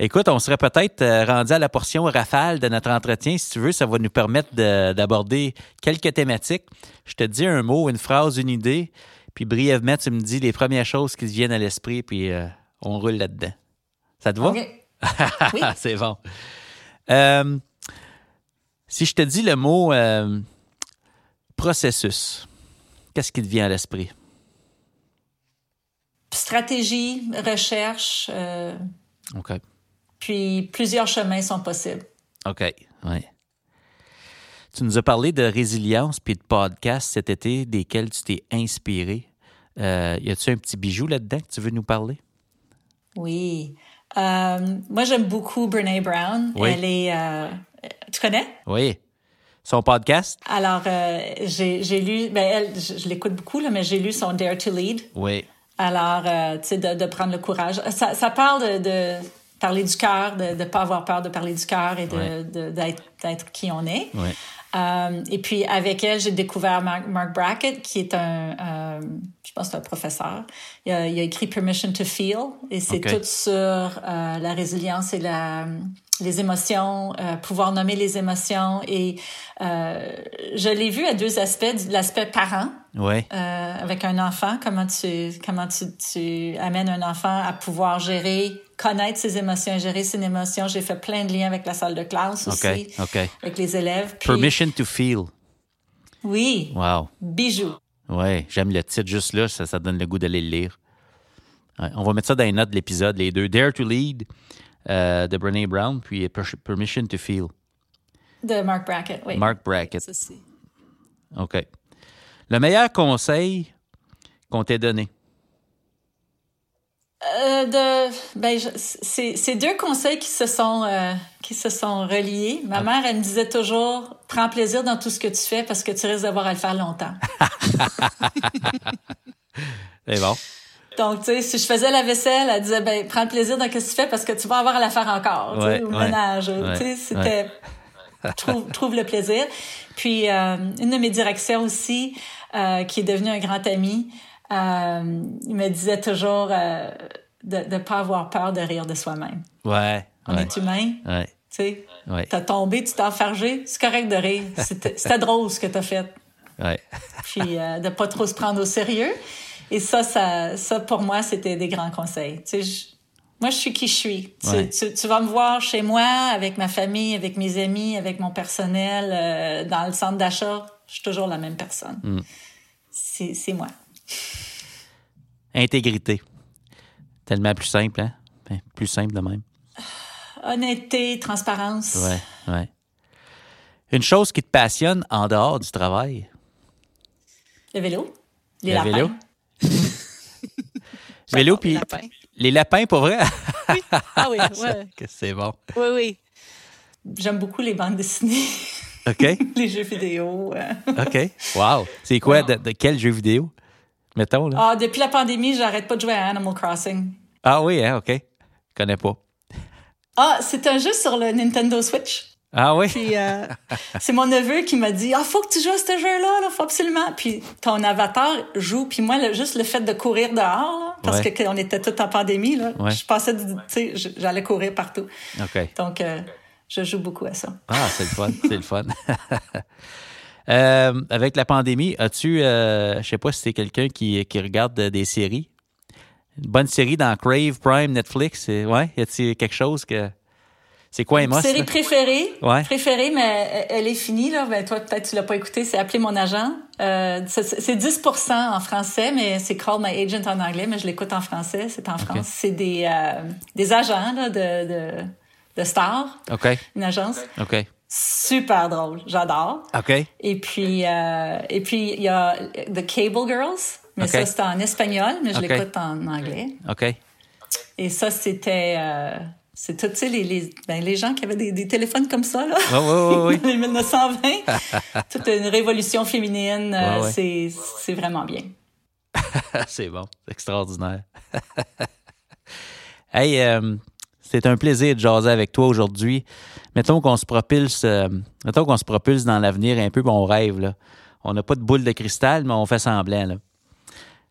Écoute, on serait peut-être euh, rendu à la portion rafale de notre entretien. Si tu veux, ça va nous permettre d'aborder quelques thématiques. Je te dis un mot, une phrase, une idée, puis brièvement, tu me dis les premières choses qui te viennent à l'esprit, puis euh, on roule là-dedans. Ça te va? Oui. C'est bon. Euh, si je te dis le mot euh, processus, qu'est-ce qui te vient à l'esprit? Stratégie, recherche. Euh, OK. Puis plusieurs chemins sont possibles. OK, oui. Tu nous as parlé de résilience puis de podcasts cet été desquels tu t'es inspiré. Euh, y a-tu un petit bijou là-dedans que tu veux nous parler? Oui. moi, j'aime beaucoup Brene Brown. Elle est tu connais? Oui. Son podcast? Alors, euh, j'ai lu, ben elle, je, l'écoute beaucoup, là, mais j'ai lu son Dare to Lead. Oui. Alors, euh, tu sais, de, de, prendre le courage. Ça, ça parle de, de parler du cœur, de ne pas avoir peur de parler du cœur et d'être qui on est. Oui. Euh, et puis avec elle, j'ai découvert Mark, Mark, Brackett, qui est un, euh, je pense, un professeur. Il a, il a, écrit Permission to Feel, et c'est tout sur euh, la résilience et la, les émotions, euh, pouvoir nommer les émotions. Et euh, je l'ai vu à deux aspects, l'aspect parent, ouais. euh, avec un enfant, comment tu comment tu, tu amènes un enfant à pouvoir gérer, connaître ses émotions, gérer ses émotions. J'ai fait plein de liens avec la salle de classe aussi, avec les élèves. Permission to feel. Oui. Wow. Bijou. Oui, j'aime le titre juste là, ça, ça donne le goût d'aller le lire. on va mettre ça dans les notes de l'épisode, les deux. Dare to lead euh, de Brené Brown, puis Permission to Feel. De Mark Brackett, oui. Mark Brackett. OK. Le meilleur conseil qu'on t'ait donné? Euh, de, ben, c'est deux conseils qui se sont euh, qui se sont reliés. Ma ah. mère, elle me disait toujours prends plaisir dans tout ce que tu fais parce que tu risques d'avoir à le faire longtemps. c'est bon. Donc, tu sais, si je faisais la vaisselle, elle disait, ben, prends le plaisir dans ce que tu fais parce que tu vas avoir à la faire encore, au ménage. tu sais, c'était, trouve, trouve le plaisir. Puis, euh, une de mes directions aussi, euh, qui est devenue un grand ami, euh, il me disait toujours de ne pas avoir peur de rire de soi-même. Ouais. On est humain. Ouais. Tu sais, t'as tombé, tu t'es enfargé, c'est correct de rire. C'était drôle ce que t'as fait. puis de ne pas trop se prendre au sérieux. Et ça, ça, ça pour moi, c'était des grands conseils. Tu sais, moi, je suis qui je suis. Tu, vas me voir chez moi, avec ma famille, avec mes amis, avec mon personnel, euh, dans le centre d'achat. Je suis toujours la même personne. Mm. C'est moi. Intégrité. Tellement plus simple, hein? Ben, plus simple de même. Honnêteté, transparence. Ouais, ouais. Une chose qui te passionne en dehors du travail? Le vélo. Les le vélo? Vélo, puis les lapins, pour vrai? oui. Ah oui, ouais. c'est bon. Oui, oui. J'aime beaucoup les bandes dessinées. OK. les jeux vidéo. OK. Wow. C'est quoi? De, de, quel jeu vidéo? Mettons, là. Ah, depuis la pandémie, j'arrête pas de jouer à Animal Crossing. Ah oui, hein? OK. Je connais pas. Ah, c'est un jeu sur le Nintendo Switch? Ah oui? Puis euh, c'est mon neveu qui m'a dit Ah, faut que tu joues à ce jeu-là, là, faut absolument. Puis ton avatar joue, puis moi, juste le fait de courir dehors, parce qu'on était tous en pandémie, là, je passais, tu sais, j'allais courir partout. Donc, euh, je joue beaucoup à ça. Ah, c'est le fun, c'est le fun. Euh, avec la pandémie, as-tu, je sais pas si c'est quelqu'un qui, qui regarde des séries? Une bonne série dans Crave, Prime, Netflix, ouais, y a-t-il quelque chose que. C'est quoi Emma? Série préférée. Ouais. Préférée, mais elle est finie, là. Ben, toi, peut-être tu l'as pas écouté. C'est Appeler mon agent. Euh, c'est 10% en français, mais c'est Call My Agent en anglais, mais je l'écoute en français. C'est en France. C'est des, euh, des agents, là, de, de, de stars. OK. Une agence. OK. Super drôle. J'adore. OK. Et puis, euh, et puis, il y a The Cable Girls. Mais ça, c'est en espagnol, mais je l'écoute en anglais. OK. Et ça, c'était, euh, c'est tout, tu sais, les, les, ben, les, gens qui avaient des, des, téléphones comme ça, là, ouais, ouais, les 1920. toute une révolution féminine, euh, c'est, c'est vraiment bien. c'est bon, c'est extraordinaire. hey, euh, c'est un plaisir de jaser avec toi aujourd'hui. Mettons qu'on se propulse, euh, mettons qu'on se propulse dans l'avenir un peu, on rêve, là. On n'a pas de boule de cristal, mais on fait semblant, là.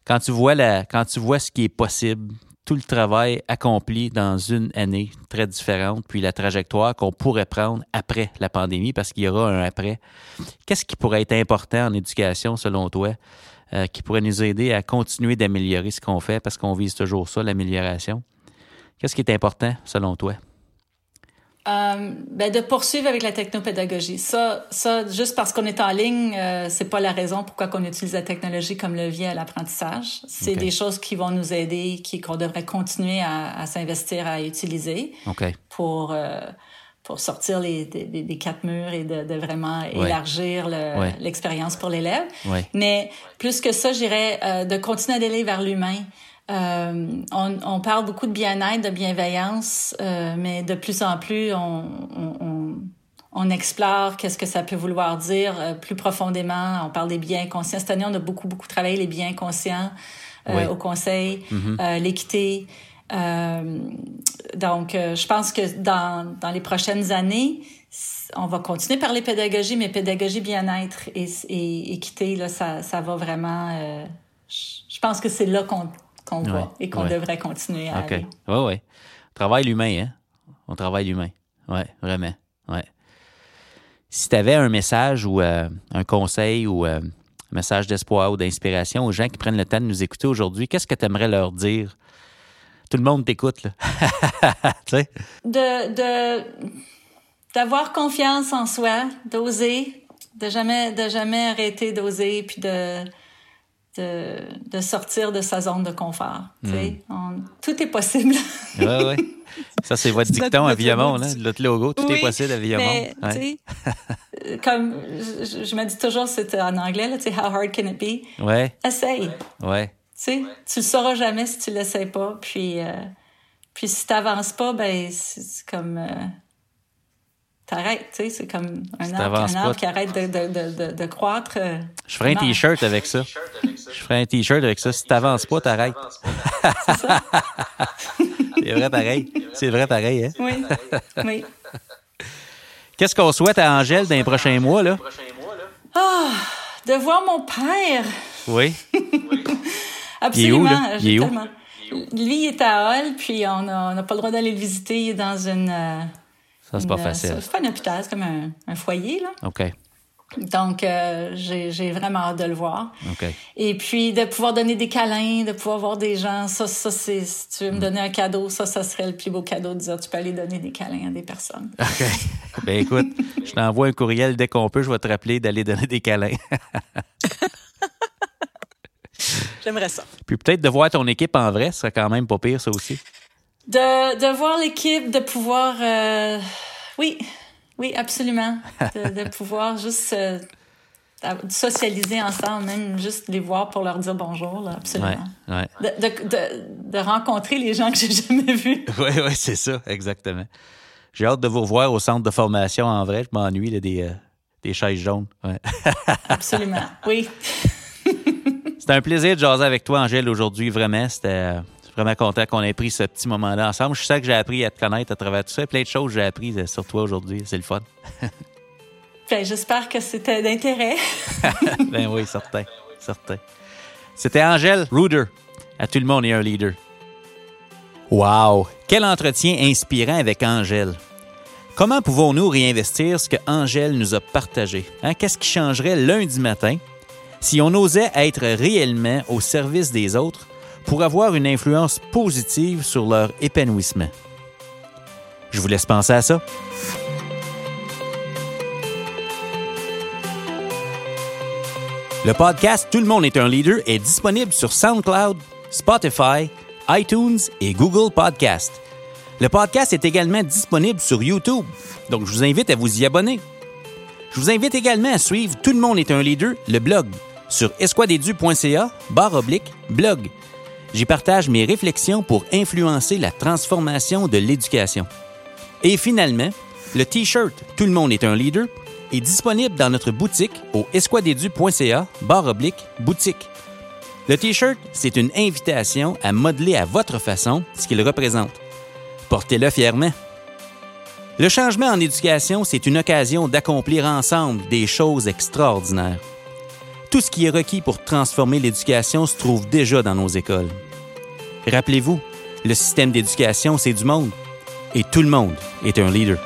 Quand tu vois la, quand tu vois ce qui est possible, tout le travail accompli dans une année très différente, puis la trajectoire qu'on pourrait prendre après la pandémie, parce qu'il y aura un après. Qu'est-ce qui pourrait être important en éducation, selon toi, euh, qui pourrait nous aider à continuer d'améliorer ce qu'on fait, parce qu'on vise toujours ça, l'amélioration? Qu'est-ce qui est important, selon toi? Euh, ben de poursuivre avec la technopédagogie. Ça, ça juste parce qu'on est en ligne, euh, c'est pas la raison pourquoi qu'on utilise la technologie comme levier à l'apprentissage. C'est des choses qui vont nous aider, qui qu'on devrait continuer à, à s'investir à utiliser pour euh, pour sortir les, des, quatre murs et de, de vraiment élargir l'expérience pour l'élève. Mais plus que ça, j'irais euh, de continuer à aller vers l'humain. Euh, on, on, parle beaucoup de bien-être, de bienveillance, euh, mais de plus en plus, on, on, on explore qu'est-ce que ça peut vouloir dire euh, plus profondément. On parle des biens conscients. Cette année, on a beaucoup, beaucoup travaillé les biens conscients au conseil, mm-hmm. l'équité. donc, je pense que dans, dans les prochaines années, on va continuer par les pédagogies, mais pédagogie bien-être et, et, équité, là, ça, ça va vraiment... je pense que c'est là qu'on qu'on voit et qu'on devrait continuer à aller. Oui, oui. Travail l'humain, hein? On travaille l'humain. Oui, vraiment. Ouais. Si tu avais un message ou euh, un conseil ou euh, un message d'espoir ou d'inspiration aux gens qui prennent le temps de nous écouter aujourd'hui, qu'est-ce que tu aimerais leur dire? Tout le monde t'écoute, là. de, de, d'avoir confiance en soi, d'oser, de jamais, de jamais arrêter d'oser, puis de, de, de, sortir de sa zone de confort. Hmm. tout est possible. oui, oui. Ça, c'est votre dicton à Viamont, là, notre logo. Tout est possible à Viamont. Ouais. comme je, me dis toujours, c'est en anglais, là, how hard can it be? Ouais. Essaye. Ouais. Tu tu le sauras jamais si tu l'essayes pas. Puis, euh, puis si tu n'avances pas, ben, c'est comme. Euh, t'arrêtes, tu sais, c'est comme un arbre, un arbre qui arrête de, de, de, de croître. Euh, je ferai un t-shirt avec ça. Je ferai un t-shirt avec ça. Si t'avances pas, t'arrêtes. C'est ça. c'est vrai pareil. C'est vrai pareil, hein? Oui, oui. Qu'est-ce qu'on souhaite à Angèle dans les prochains mois, là? Ah, de voir mon père. Oui. Absolument. Il est où, Lui, il est à Hall, puis on n'a pas le droit d'aller le visiter. Il est dans une... Euh, ça, c'est pas facile. C'est pas un hôpital, c'est comme un, foyer, là. OK. Donc, euh, j'ai vraiment hâte de le voir. Et puis, de pouvoir donner des câlins, de pouvoir voir des gens, ça, ça c'est, si tu veux me mm. donner un cadeau, ça, ça serait le plus beau cadeau de dire, tu peux aller donner des câlins à des personnes. OK. ben écoute, je t'envoie un courriel dès qu'on peut, je vais te rappeler d'aller donner des câlins. J'aimerais ça. Puis peut-être de voir ton équipe en vrai, ce serait quand même pas pire, ça aussi. De, de voir l'équipe, de pouvoir... Euh, oui, oui, absolument. De, pouvoir juste euh, socialiser ensemble, même juste les voir pour leur dire bonjour, là, absolument. Ouais, de, de, rencontrer les gens que j'ai jamais vus. Oui, oui, c'est ça, exactement. J'ai hâte de vous revoir au centre de formation en vrai. Je m'ennuie des, euh, des chaises jaunes. absolument, oui. C'était un plaisir de jaser avec toi, Angèle, aujourd'hui. Vraiment, c'était vraiment content qu'on ait pris ce petit moment-là ensemble. Je sais que j'ai appris à te connaître à travers tout ça. Plein de choses que j'ai appris euh, sur toi aujourd'hui. C'est le fun. ben, J'espère que c'était d'intérêt. ben oui, certain. certain. C'était Angèle Ruder. À tout le monde et un leader. Wow! Quel entretien inspirant avec Angèle. Comment pouvons-nous réinvestir ce que Angèle nous a partagé? Hein? Qu'est-ce qui changerait lundi matin si on osait être réellement au service des autres pour avoir une influence positive sur leur épanouissement. Je vous laisse penser à ça. Le podcast Tout le monde est un leader est disponible sur SoundCloud, Spotify, iTunes et Google Podcast. Le podcast est également disponible sur YouTube, donc je vous invite à vous y abonner. Je vous invite également à suivre Tout le monde est un leader, le blog, sur esquadedu.ca, barre oblique, blog. J'y partage mes réflexions pour influencer la transformation de l'éducation. Et finalement, le T-shirt Tout le monde est un leader est disponible dans notre boutique au esquadedu.ca barre oblique boutique. Le T-shirt, c'est une invitation à modeler à votre façon ce qu'il représente. Portez-le fièrement. Le changement en éducation, c'est une occasion d'accomplir ensemble des choses extraordinaires. Tout ce qui est requis pour transformer l'éducation se trouve déjà dans nos écoles. Rappelez-vous, le système d'éducation, c'est du monde. Et tout le monde est un leader.